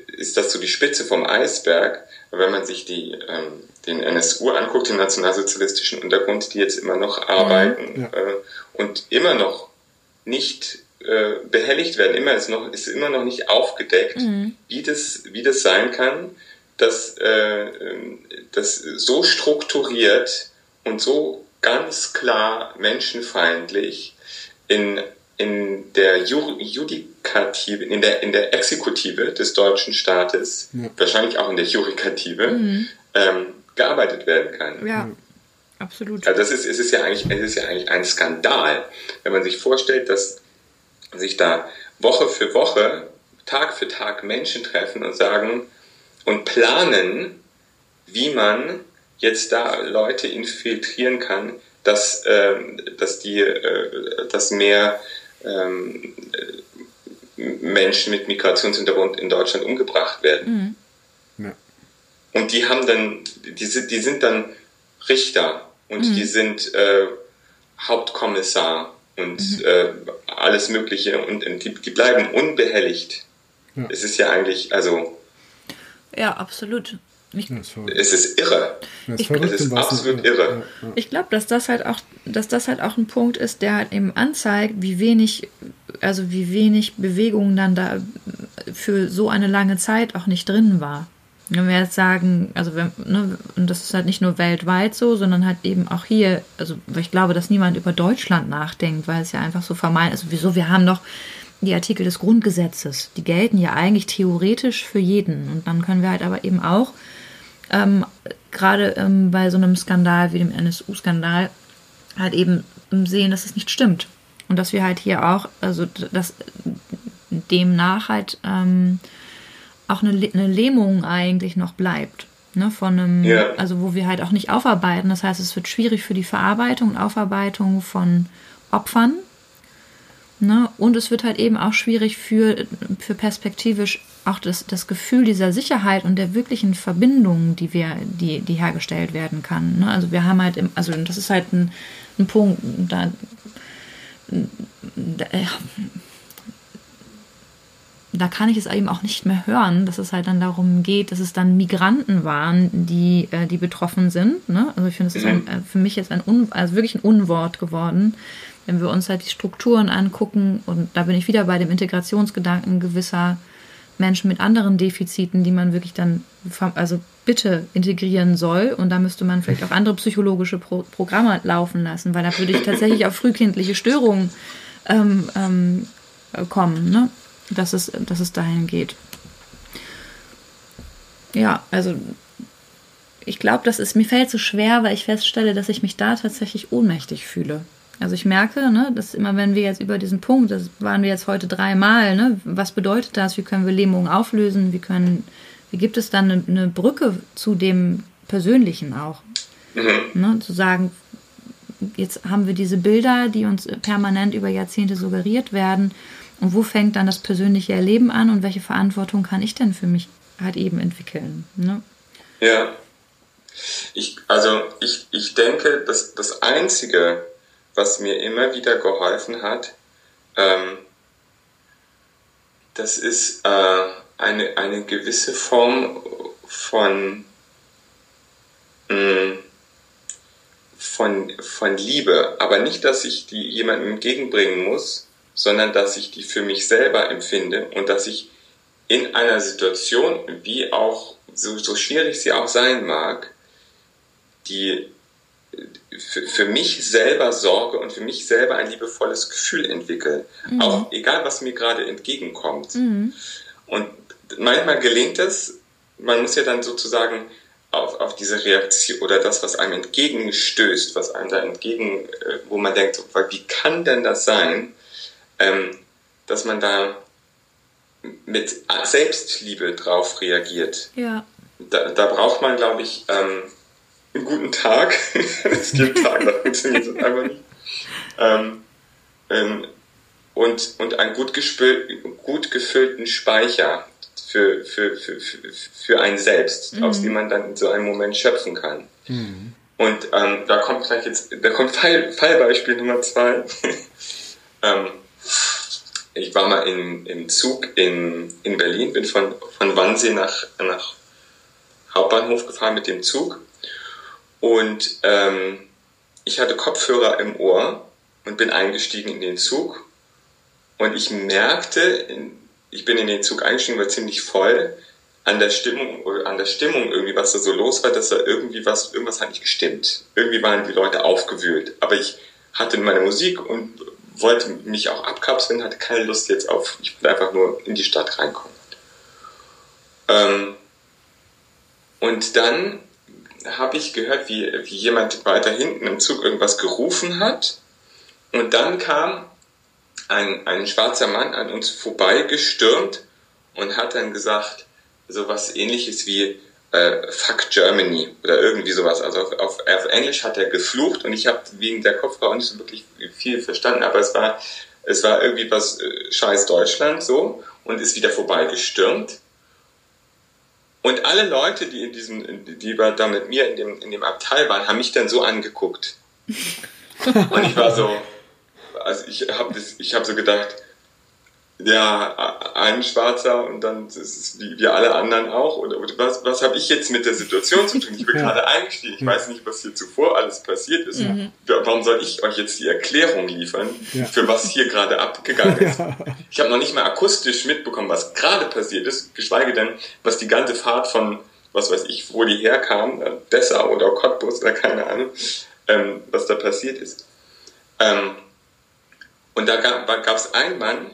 ist das so die Spitze vom Eisberg. Wenn man sich die, ähm, den NSU anguckt, den nationalsozialistischen Untergrund, die jetzt immer noch arbeiten ja. äh, und immer noch nicht äh, behelligt werden, immer ist noch ist immer noch nicht aufgedeckt, mhm. wie das wie das sein kann, dass äh, das so strukturiert und so ganz klar menschenfeindlich in in der Judikative, in der, in der Exekutive des deutschen Staates, ja. wahrscheinlich auch in der Judikative, mhm. ähm, gearbeitet werden kann. Ja, absolut. Also das ist, es ist ja eigentlich, es ist ja eigentlich ein Skandal, wenn man sich vorstellt, dass sich da Woche für Woche, Tag für Tag Menschen treffen und sagen und planen, wie man jetzt da Leute infiltrieren kann, dass, äh, dass die, äh, dass mehr ähm, Menschen mit Migrationshintergrund in Deutschland umgebracht werden. Mhm. Ja. Und die haben dann, die, die sind dann Richter und mhm. die sind äh, Hauptkommissar und mhm. äh, alles Mögliche und die, die bleiben unbehelligt. Ja. Es ist ja eigentlich, also. Ja, absolut. Ich, es ist irre. Ich, es ist absolut irre. Ich glaube, dass das halt auch, dass das halt auch ein Punkt ist, der halt eben anzeigt, wie wenig, also wie wenig Bewegung dann da für so eine lange Zeit auch nicht drin war. Wenn wir jetzt sagen, also wenn, ne, und das ist halt nicht nur weltweit so, sondern halt eben auch hier, also ich glaube, dass niemand über Deutschland nachdenkt, weil es ja einfach so vermeint ist. Also wieso, wir haben doch die Artikel des Grundgesetzes, die gelten ja eigentlich theoretisch für jeden. Und dann können wir halt aber eben auch ähm, gerade ähm, bei so einem Skandal wie dem NSU-Skandal halt eben sehen, dass es nicht stimmt. Und dass wir halt hier auch, also dass demnach halt ähm, auch eine, eine Lähmung eigentlich noch bleibt. Ne, von einem, ja. also wo wir halt auch nicht aufarbeiten. Das heißt, es wird schwierig für die Verarbeitung und Aufarbeitung von Opfern. Ne? Und es wird halt eben auch schwierig für, für perspektivisch auch das, das Gefühl dieser Sicherheit und der wirklichen Verbindung, die wir, die, die hergestellt werden kann. Ne? Also wir haben halt, im, also das ist halt ein, ein Punkt, da, da, da kann ich es eben auch nicht mehr hören, dass es halt dann darum geht, dass es dann Migranten waren, die, äh, die betroffen sind. Ne? Also ich finde, es ist ein, äh, für mich jetzt ein Un, also wirklich ein Unwort geworden, wenn wir uns halt die Strukturen angucken und da bin ich wieder bei dem Integrationsgedanken gewisser Menschen mit anderen Defiziten, die man wirklich dann, also bitte integrieren soll. Und da müsste man vielleicht auch andere psychologische Pro Programme laufen lassen, weil da würde ich tatsächlich auf frühkindliche Störungen ähm, ähm, kommen, ne? Dass, es, dass es dahin geht. Ja, also ich glaube, das ist mir fällt so schwer, weil ich feststelle, dass ich mich da tatsächlich ohnmächtig fühle. Also ich merke, ne, dass immer wenn wir jetzt über diesen Punkt, das waren wir jetzt heute dreimal, ne, was bedeutet das? Wie können wir Lähmungen auflösen? Wie können, wie gibt es dann eine, eine Brücke zu dem Persönlichen auch? Mhm. Ne, zu sagen, jetzt haben wir diese Bilder, die uns permanent über Jahrzehnte suggeriert werden. Und wo fängt dann das persönliche Erleben an und welche Verantwortung kann ich denn für mich halt eben entwickeln? Ne? Ja. Ich, also ich, ich denke, dass das Einzige, was mir immer wieder geholfen hat, ähm, das ist äh, eine, eine gewisse Form von, mh, mm, von, von Liebe. Aber nicht, dass ich die jemandem entgegenbringen muss, sondern dass ich die für mich selber empfinde und dass ich in einer Situation, wie auch, so, so schwierig sie auch sein mag, die für, für mich selber sorge und für mich selber ein liebevolles Gefühl entwickle. Mhm. Auch egal, was mir gerade entgegenkommt. Mhm. Und manchmal gelingt es, man muss ja dann sozusagen auf, auf diese Reaktion oder das, was einem entgegenstößt, was einem da entgegen, äh, wo man denkt, wie kann denn das sein, ähm, dass man da mit Selbstliebe drauf reagiert. Ja. Da, da braucht man, glaube ich, ähm, einen guten Tag. es gibt Tage, da funktioniert es einfach nicht. Ähm, ähm, und, und einen gut, gut gefüllten Speicher für, für, für, für, für einen selbst, mhm. aus dem man dann in so einem Moment schöpfen kann. Mhm. Und ähm, da kommt gleich jetzt, da kommt Fall, Fallbeispiel Nummer zwei. ähm, ich war mal in, im Zug in, in Berlin, bin von, von Wannsee nach, nach Hauptbahnhof gefahren mit dem Zug und ähm, ich hatte Kopfhörer im Ohr und bin eingestiegen in den Zug. Und ich merkte, ich bin in den Zug eingestiegen, war ziemlich voll, an der Stimmung, an der Stimmung irgendwie, was da so los war, dass da irgendwie was, irgendwas hat nicht gestimmt. Irgendwie waren die Leute aufgewühlt. Aber ich hatte meine Musik und wollte mich auch abkapseln, hatte keine Lust jetzt auf, ich will einfach nur in die Stadt reinkommen. Ähm, und dann habe ich gehört, wie, wie jemand weiter hinten im Zug irgendwas gerufen hat. Und dann kam ein, ein schwarzer Mann an uns vorbeigestürmt und hat dann gesagt, so was ähnliches wie äh, Fuck Germany oder irgendwie sowas. Also auf, auf, auf Englisch hat er geflucht und ich habe wegen der Kopfhörer nicht so wirklich viel verstanden, aber es war, es war irgendwie was äh, Scheiß Deutschland so und ist wieder vorbeigestürmt. Und alle Leute, die in diesem, die da mit mir in dem, in dem Abteil waren, haben mich dann so angeguckt. Und ich war so, also ich habe hab so gedacht, ja, ein Schwarzer und dann ist es wie, wie alle anderen auch. Oder, oder was, was habe ich jetzt mit der Situation zu tun? Ich bin ja. gerade eingestiegen. Ich ja. weiß nicht, was hier zuvor alles passiert ist. Mhm. Warum soll ich euch jetzt die Erklärung liefern, ja. für was hier gerade abgegangen ist? Ich habe noch nicht mal akustisch mitbekommen, was gerade passiert ist, geschweige denn, was die ganze Fahrt von, was weiß ich, wo die herkam, äh, Dessau oder Cottbus oder keine Ahnung, ähm, was da passiert ist. Ähm, und da gab es einen Mann,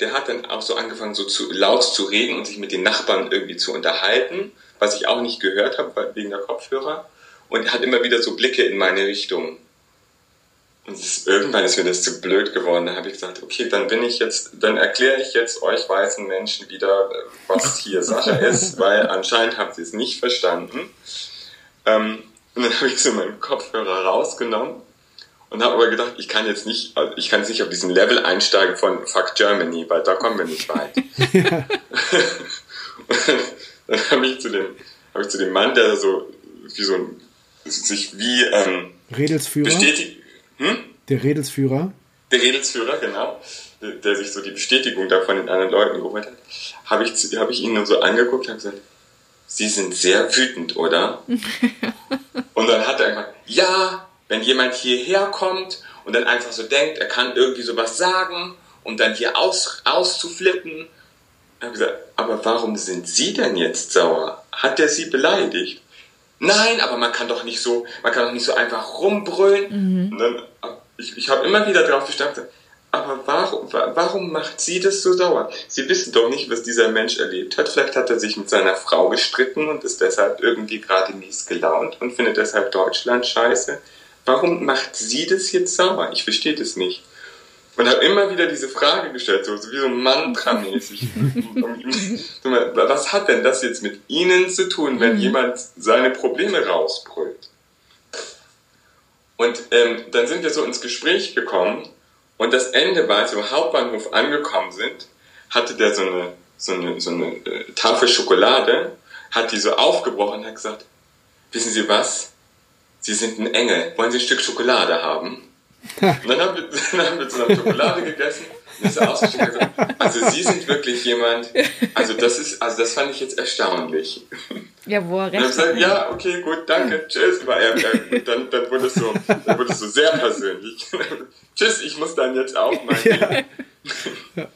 der hat dann auch so angefangen, so zu, laut zu reden und sich mit den Nachbarn irgendwie zu unterhalten, was ich auch nicht gehört habe wegen der Kopfhörer. Und er hat immer wieder so Blicke in meine Richtung. Und ist, irgendwann ist mir das zu blöd geworden. Da habe ich gesagt, okay, dann bin ich jetzt, dann erkläre ich jetzt euch weißen Menschen wieder, was hier Sache ist, weil anscheinend habt ihr es nicht verstanden. Ähm, und dann habe ich so meinen Kopfhörer rausgenommen und habe aber gedacht, ich kann jetzt nicht, ich kann jetzt nicht auf diesen Level einsteigen von Fuck Germany, weil da kommen wir nicht weit. dann habe ich zu dem, habe ich zu dem Mann, der so wie so ein, sich wie ähm, Redelsführer bestätigt, hm? der Redelsführer, der Redelsführer genau, der, der, sich so die Bestätigung davon in anderen Leuten geholt hat, habe ich, habe ich ihn nur so angeguckt und habe gesagt, Sie sind sehr wütend, oder? und dann hat er gesagt, ja, wenn jemand hierher kommt und dann einfach so denkt, er kann irgendwie sowas sagen, um dann hier aus, auszuflippen. Ich gesagt, aber warum sind Sie denn jetzt sauer? Hat er Sie beleidigt? Nein, aber man kann doch nicht so, man kann doch nicht so einfach rumbrüllen. Mhm. Dann, ich ich habe immer wieder drauf gestanden, aber warum, warum macht sie das so sauer? Sie wissen doch nicht, was dieser Mensch erlebt hat. Vielleicht hat er sich mit seiner Frau gestritten und ist deshalb irgendwie gerade mies gelaunt und findet deshalb Deutschland scheiße. Warum macht sie das jetzt sauer? Ich verstehe das nicht. Und habe immer wieder diese Frage gestellt, so wie so mantramäßig. was hat denn das jetzt mit Ihnen zu tun, wenn mhm. jemand seine Probleme rausbrüllt? Und ähm, dann sind wir so ins Gespräch gekommen und das Ende war, als wir im Hauptbahnhof angekommen sind, hatte der so eine, so eine, so eine äh, Tafel Schokolade, hat die so aufgebrochen und hat gesagt, wissen Sie was? Sie sind ein Engel, wollen Sie ein Stück Schokolade haben? und dann haben wir, dann haben wir zusammen Schokolade gegessen und ist ausgeschrieben gesagt, also Sie sind wirklich jemand, also das ist, also das fand ich jetzt erstaunlich. Ja, wo er recht gesagt, Ja, okay, gut, danke, ja. tschüss. War er, er, dann, dann, wurde es so, dann wurde es so sehr persönlich. tschüss, ich muss dann jetzt auch mal. Ja.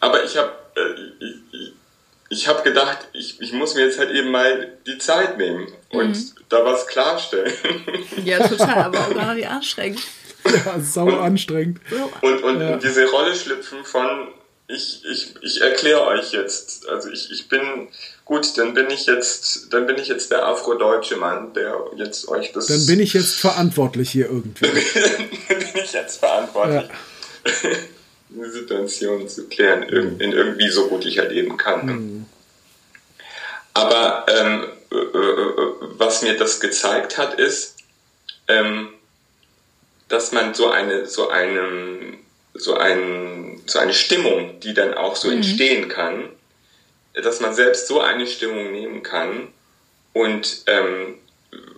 Aber ich habe äh, ich, ich habe gedacht, ich, ich muss mir jetzt halt eben mal die Zeit nehmen und mhm. Da was klarstellen. Ja, total, aber auch gerade anstrengend. Ja, sau und, anstrengend. Und, und, ja. diese Rolle schlüpfen von, ich, ich, ich erkläre euch jetzt, also ich, ich bin, gut, dann bin ich jetzt, dann bin ich jetzt der afrodeutsche Mann, der jetzt euch das... Dann bin ich jetzt verantwortlich hier irgendwie. dann bin ich jetzt verantwortlich. Ja. eine Situation zu klären, in, in irgendwie so gut ich halt eben kann. Mhm. Aber ähm, äh, äh, was mir das gezeigt hat, ist, ähm, dass man so eine, so einem, so ein, so eine Stimmung, die dann auch so mhm. entstehen kann, dass man selbst so eine Stimmung nehmen kann und ähm,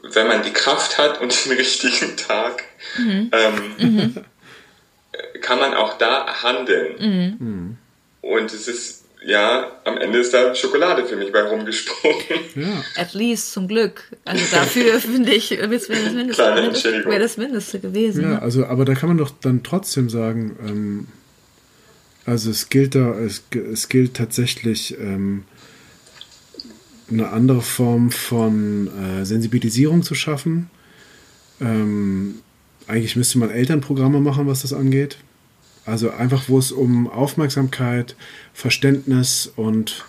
wenn man die Kraft hat und den richtigen Tag, mhm. Ähm, mhm kann man auch da handeln. Mhm. Und es ist, ja, am Ende ist da Schokolade für mich bei rumgesprungen. Ja. At least, zum Glück. Also dafür finde ich, wäre das, Mindeste, wär das Mindeste gewesen. Ja, ne? also, aber da kann man doch dann trotzdem sagen, ähm, also es gilt da, es, es gilt tatsächlich ähm, eine andere Form von äh, Sensibilisierung zu schaffen. Ähm, eigentlich müsste man Elternprogramme machen, was das angeht. Also einfach, wo es um Aufmerksamkeit, Verständnis und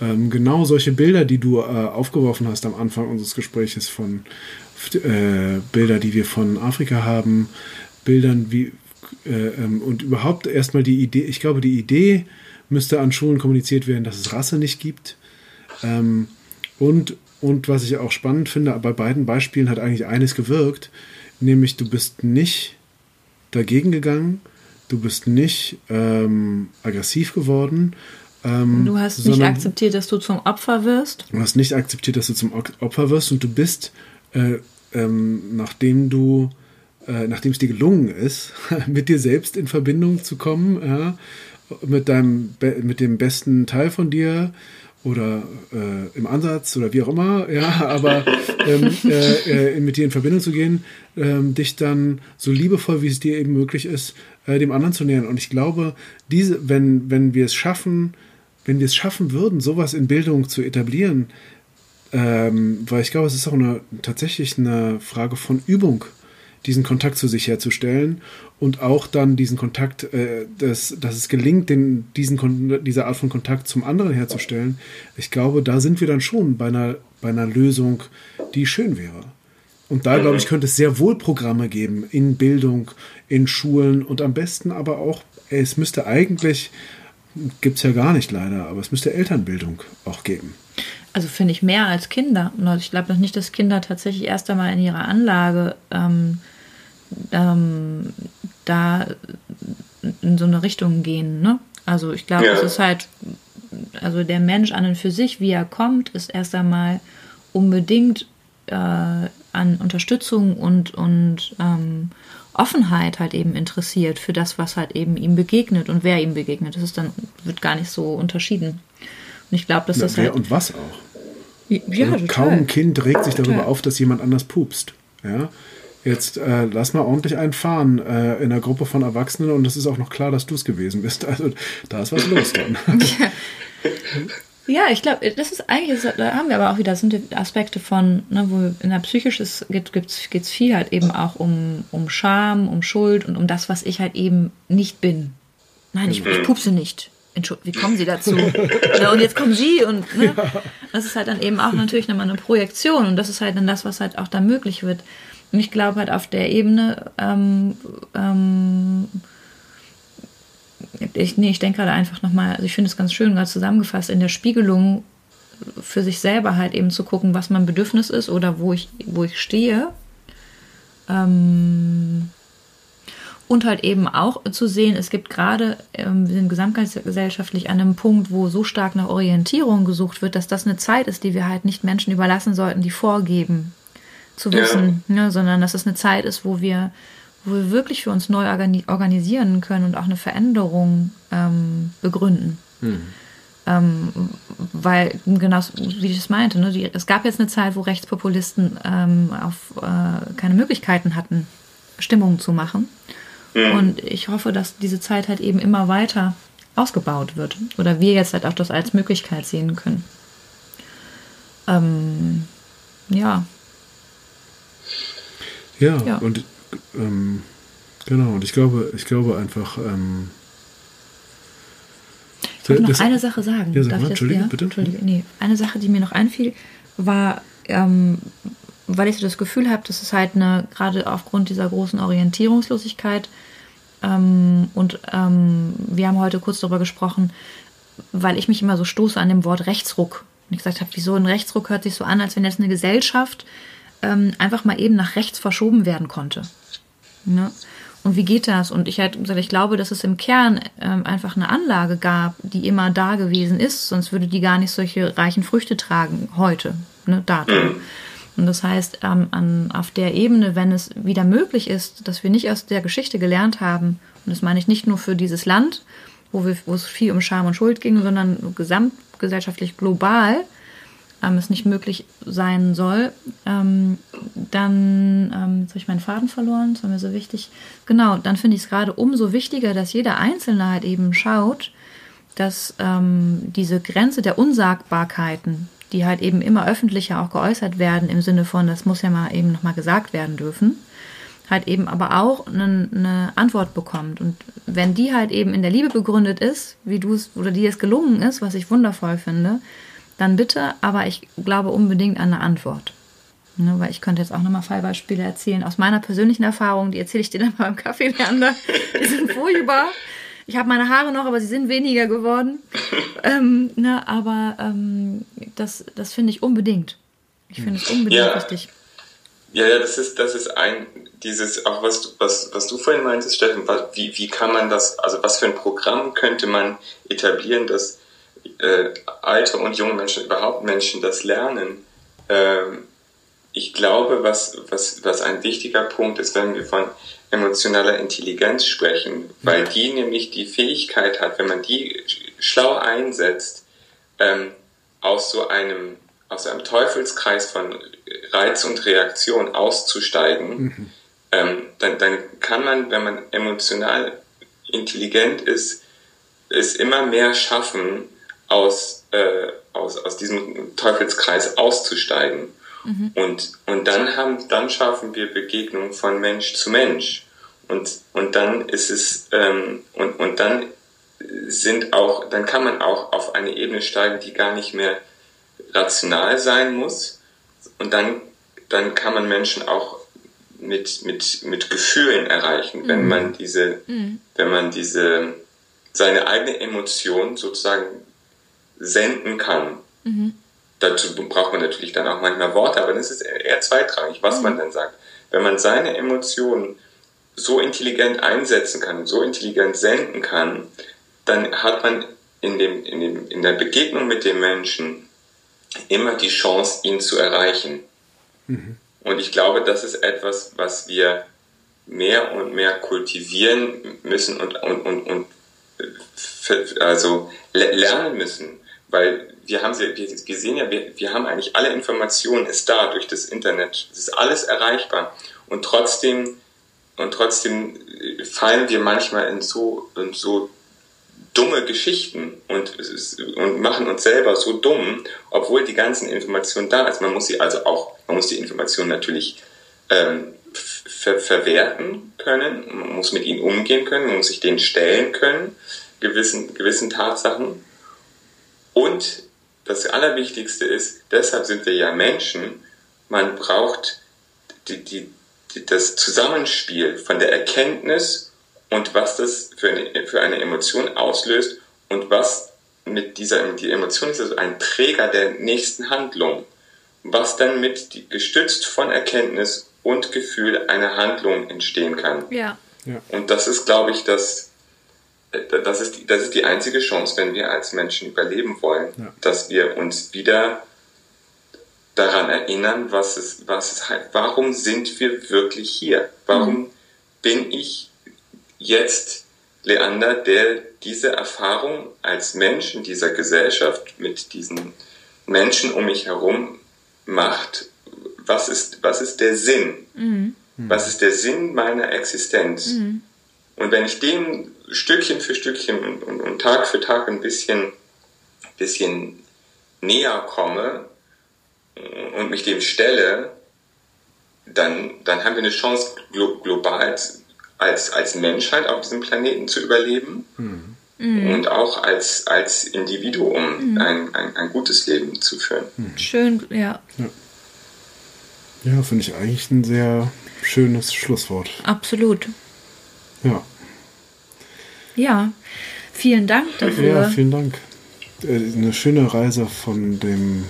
ähm, genau solche Bilder, die du äh, aufgeworfen hast am Anfang unseres Gesprächs von äh, Bilder, die wir von Afrika haben, Bildern wie äh, ähm, und überhaupt erstmal die Idee, ich glaube, die Idee müsste an Schulen kommuniziert werden, dass es Rasse nicht gibt. Ähm, und, und was ich auch spannend finde, bei beiden Beispielen hat eigentlich eines gewirkt, nämlich du bist nicht dagegen gegangen, du bist nicht ähm, aggressiv geworden. Ähm, du hast nicht akzeptiert, dass du zum Opfer wirst. Du hast nicht akzeptiert, dass du zum Opfer wirst und du bist, äh, ähm, nachdem du, äh, nachdem es dir gelungen ist, mit dir selbst in Verbindung zu kommen ja, mit deinem, mit dem besten Teil von dir oder äh, im Ansatz oder wie auch immer, ja, aber ähm, äh, äh, mit dir in Verbindung zu gehen, ähm, dich dann so liebevoll, wie es dir eben möglich ist, äh, dem anderen zu nähern. Und ich glaube, diese, wenn, wenn wir es schaffen, wenn wir es schaffen würden, sowas in Bildung zu etablieren, ähm, weil ich glaube, es ist auch eine, tatsächlich eine Frage von Übung, diesen Kontakt zu sich herzustellen und auch dann diesen Kontakt, äh, dass, dass es gelingt, den, diesen, diese Art von Kontakt zum anderen herzustellen. Ich glaube, da sind wir dann schon bei einer, bei einer Lösung, die schön wäre. Und da, glaube ich, könnte es sehr wohl Programme geben in Bildung, in Schulen und am besten aber auch, es müsste eigentlich, gibt es ja gar nicht leider, aber es müsste Elternbildung auch geben. Also finde ich mehr als Kinder. Ich glaube noch nicht, dass Kinder tatsächlich erst einmal in ihrer Anlage ähm, ähm, da in so eine Richtung gehen. Ne? Also ich glaube, ja. es ist halt, also der Mensch an und für sich, wie er kommt, ist erst einmal unbedingt äh, an Unterstützung und, und ähm, Offenheit halt eben interessiert für das, was halt eben ihm begegnet und wer ihm begegnet. Das ist dann, wird gar nicht so unterschieden. Und ich glaube, dass Na, das wer halt. und was auch. Ja, also kaum ein Kind regt sich darüber total. auf, dass jemand anders pupst. Ja. Jetzt äh, lass mal ordentlich einen fahren äh, in einer Gruppe von Erwachsenen und es ist auch noch klar, dass du es gewesen bist. Also da ist was los dann. ja. ja, ich glaube, das ist eigentlich, da haben wir aber auch wieder, das sind die Aspekte von, ne, wo in der Psychischen geht es viel halt eben auch um, um Scham, um Schuld und um das, was ich halt eben nicht bin. Nein, ich, ich pupse nicht. Entschuldigung, wie kommen Sie dazu? ja, und jetzt kommen Sie und ne? das ist halt dann eben auch natürlich nochmal eine Projektion und das ist halt dann das, was halt auch da möglich wird. Und ich glaube halt auf der Ebene, ähm, ähm, ich, nee, ich denke gerade einfach nochmal, also ich finde es ganz schön gerade zusammengefasst, in der Spiegelung für sich selber halt eben zu gucken, was mein Bedürfnis ist oder wo ich, wo ich stehe. Ähm, und halt eben auch zu sehen, es gibt gerade, ähm, wir sind gesamtgesellschaftlich an einem Punkt, wo so stark nach Orientierung gesucht wird, dass das eine Zeit ist, die wir halt nicht Menschen überlassen sollten, die vorgeben zu wissen, ja. ne, sondern dass es eine Zeit ist, wo wir, wo wir wirklich für uns neu organisieren können und auch eine Veränderung ähm, begründen. Hm. Ähm, weil, genau wie ich es meinte, ne, die, es gab jetzt eine Zeit, wo Rechtspopulisten ähm, auf, äh, keine Möglichkeiten hatten, Stimmungen zu machen. Mhm. Und ich hoffe, dass diese Zeit halt eben immer weiter ausgebaut wird. Oder wir jetzt halt auch das als Möglichkeit sehen können. Ähm, ja. Ja. Ja, und ähm, genau, und ich glaube, ich glaube einfach, ähm, ich wollte noch eine Sache sagen. Ja, sag Darf mal, ich das, Entschuldige, ja? bitte. Entschuldige, nee. Eine Sache, die mir noch einfiel, war, ähm, weil ich so das Gefühl habe, dass es halt eine, gerade aufgrund dieser großen Orientierungslosigkeit, ähm, und ähm, wir haben heute kurz darüber gesprochen, weil ich mich immer so stoße an dem Wort Rechtsruck. Und ich gesagt habe, wieso ein Rechtsruck hört sich so an, als wenn jetzt eine Gesellschaft ähm, einfach mal eben nach rechts verschoben werden konnte. Ne? Und wie geht das? Und ich halt gesagt, ich glaube, dass es im Kern ähm, einfach eine Anlage gab, die immer da gewesen ist, sonst würde die gar nicht solche reichen Früchte tragen heute, ne, Datum. Mhm. Und das heißt, ähm, an, auf der Ebene, wenn es wieder möglich ist, dass wir nicht aus der Geschichte gelernt haben, und das meine ich nicht nur für dieses Land, wo, wir, wo es viel um Scham und Schuld ging, sondern gesamtgesellschaftlich global, ähm, es nicht möglich sein soll, ähm, dann, ähm, jetzt habe ich meinen Faden verloren, das war mir so wichtig. Genau, dann finde ich es gerade umso wichtiger, dass jeder Einzelne halt eben schaut, dass ähm, diese Grenze der Unsagbarkeiten, die halt eben immer öffentlicher auch geäußert werden, im Sinne von, das muss ja mal eben nochmal gesagt werden dürfen, halt eben aber auch eine, eine, Antwort bekommt. Und wenn die halt eben in der Liebe begründet ist, wie du es oder dir es gelungen ist, was ich wundervoll finde, dann bitte, aber ich glaube unbedingt an eine Antwort. Ne, weil ich könnte jetzt auch nochmal Fallbeispiele erzählen aus meiner persönlichen Erfahrung, die erzähle ich dir dann beim Kaffee, Leander. Die sind furchtbar. Ich habe meine Haare noch, aber sie sind weniger geworden. ähm, ne, aber ähm, das, das finde ich unbedingt. Ich finde es unbedingt ja. wichtig. Ja, ja, das ist, das ist ein, dieses, auch was, was, was du vorhin meintest, Steffen, wie, wie kann man das, also was für ein Programm könnte man etablieren, dass äh, alte und junge Menschen, überhaupt Menschen das lernen? Ähm, ich glaube, was, was, was ein wichtiger Punkt ist, wenn wir von emotionaler Intelligenz sprechen, weil die nämlich die Fähigkeit hat, wenn man die schlau einsetzt, ähm, aus so einem aus einem Teufelskreis von Reiz und Reaktion auszusteigen, mhm. ähm, dann, dann kann man, wenn man emotional intelligent ist, es immer mehr schaffen, aus, äh, aus, aus diesem Teufelskreis auszusteigen. Mhm. Und, und dann, haben, dann schaffen wir Begegnungen von Mensch zu Mensch. Und, und dann ist es, ähm, und, und dann sind auch, dann kann man auch auf eine Ebene steigen, die gar nicht mehr rational sein muss. Und dann, dann kann man Menschen auch mit, mit, mit Gefühlen erreichen, mhm. wenn man diese, mhm. wenn man diese, seine eigene Emotion sozusagen senden kann. Mhm. Dazu braucht man natürlich dann auch manchmal Worte, aber das ist eher zweitrangig, was man mhm. dann sagt. Wenn man seine Emotionen so intelligent einsetzen kann, so intelligent senden kann, dann hat man in, dem, in, dem, in der Begegnung mit dem Menschen immer die Chance, ihn zu erreichen. Mhm. Und ich glaube, das ist etwas, was wir mehr und mehr kultivieren müssen und, und, und, und also lernen müssen. Weil wir haben sie, wir sehen ja, wir, wir haben eigentlich alle Informationen, ist da durch das Internet. Es ist alles erreichbar. Und trotzdem, und trotzdem fallen wir manchmal in so, in so dumme Geschichten und, und machen uns selber so dumm, obwohl die ganzen Informationen da ist. Man muss sie also auch, man muss die Informationen natürlich ähm, ver verwerten können, man muss mit ihnen umgehen können, man muss sich denen stellen können, gewissen, gewissen Tatsachen. Und das Allerwichtigste ist, deshalb sind wir ja Menschen, man braucht die, die, die, das Zusammenspiel von der Erkenntnis und was das für eine, für eine Emotion auslöst und was mit dieser die Emotion ist also ein Träger der nächsten Handlung, was dann mit die, gestützt von Erkenntnis und Gefühl eine Handlung entstehen kann. Ja. ja. Und das ist, glaube ich, das, das ist, die, das ist die einzige Chance, wenn wir als Menschen überleben wollen, ja. dass wir uns wieder daran erinnern, was es, was es halt, warum sind wir wirklich hier? Warum mhm. bin ich jetzt Leander, der diese Erfahrung als Mensch in dieser Gesellschaft mit diesen Menschen um mich herum macht. Was ist, was ist der Sinn? Mhm. Was ist der Sinn meiner Existenz? Mhm. Und wenn ich dem Stückchen für Stückchen und, und, Tag für Tag ein bisschen, bisschen näher komme und mich dem stelle, dann, dann haben wir eine Chance, global als, als Menschheit auf diesem Planeten zu überleben mhm. und auch als, als Individuum mhm. ein, ein, ein, gutes Leben zu führen. Mhm. Schön, ja. Ja, ja finde ich eigentlich ein sehr schönes Schlusswort. Absolut. Ja. Ja, vielen Dank dafür. Ja, vielen Dank. Äh, eine schöne Reise von dem,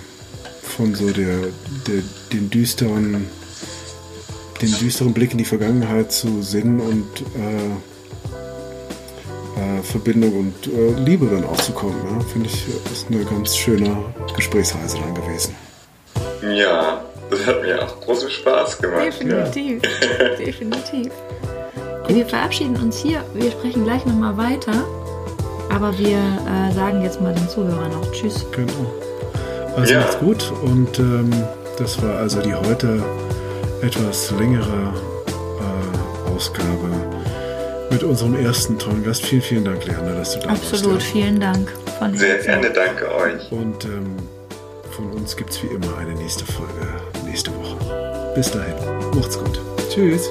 von so der, der den düsteren den düsteren Blick in die Vergangenheit zu Sinn und äh, äh, Verbindung und äh, Liebe dann aufzukommen. Ja? Finde ich, ist eine ganz schöne Gesprächsreise dann gewesen. Ja, das hat mir auch großen Spaß gemacht. Definitiv, ja. definitiv. Wir verabschieden uns hier. Wir sprechen gleich nochmal weiter. Aber wir äh, sagen jetzt mal den Zuhörern noch Tschüss. Genau. Also ja. macht's gut und ähm, das war also die heute etwas längere äh, Ausgabe mit unserem ersten tollen Gast. Vielen, vielen Dank, Leander, dass du da Absolut, warst. Absolut, vielen Dank. Von Sehr gerne, danke euch. Und ähm, von uns gibt es wie immer eine nächste Folge nächste Woche. Bis dahin, macht's gut. Tschüss.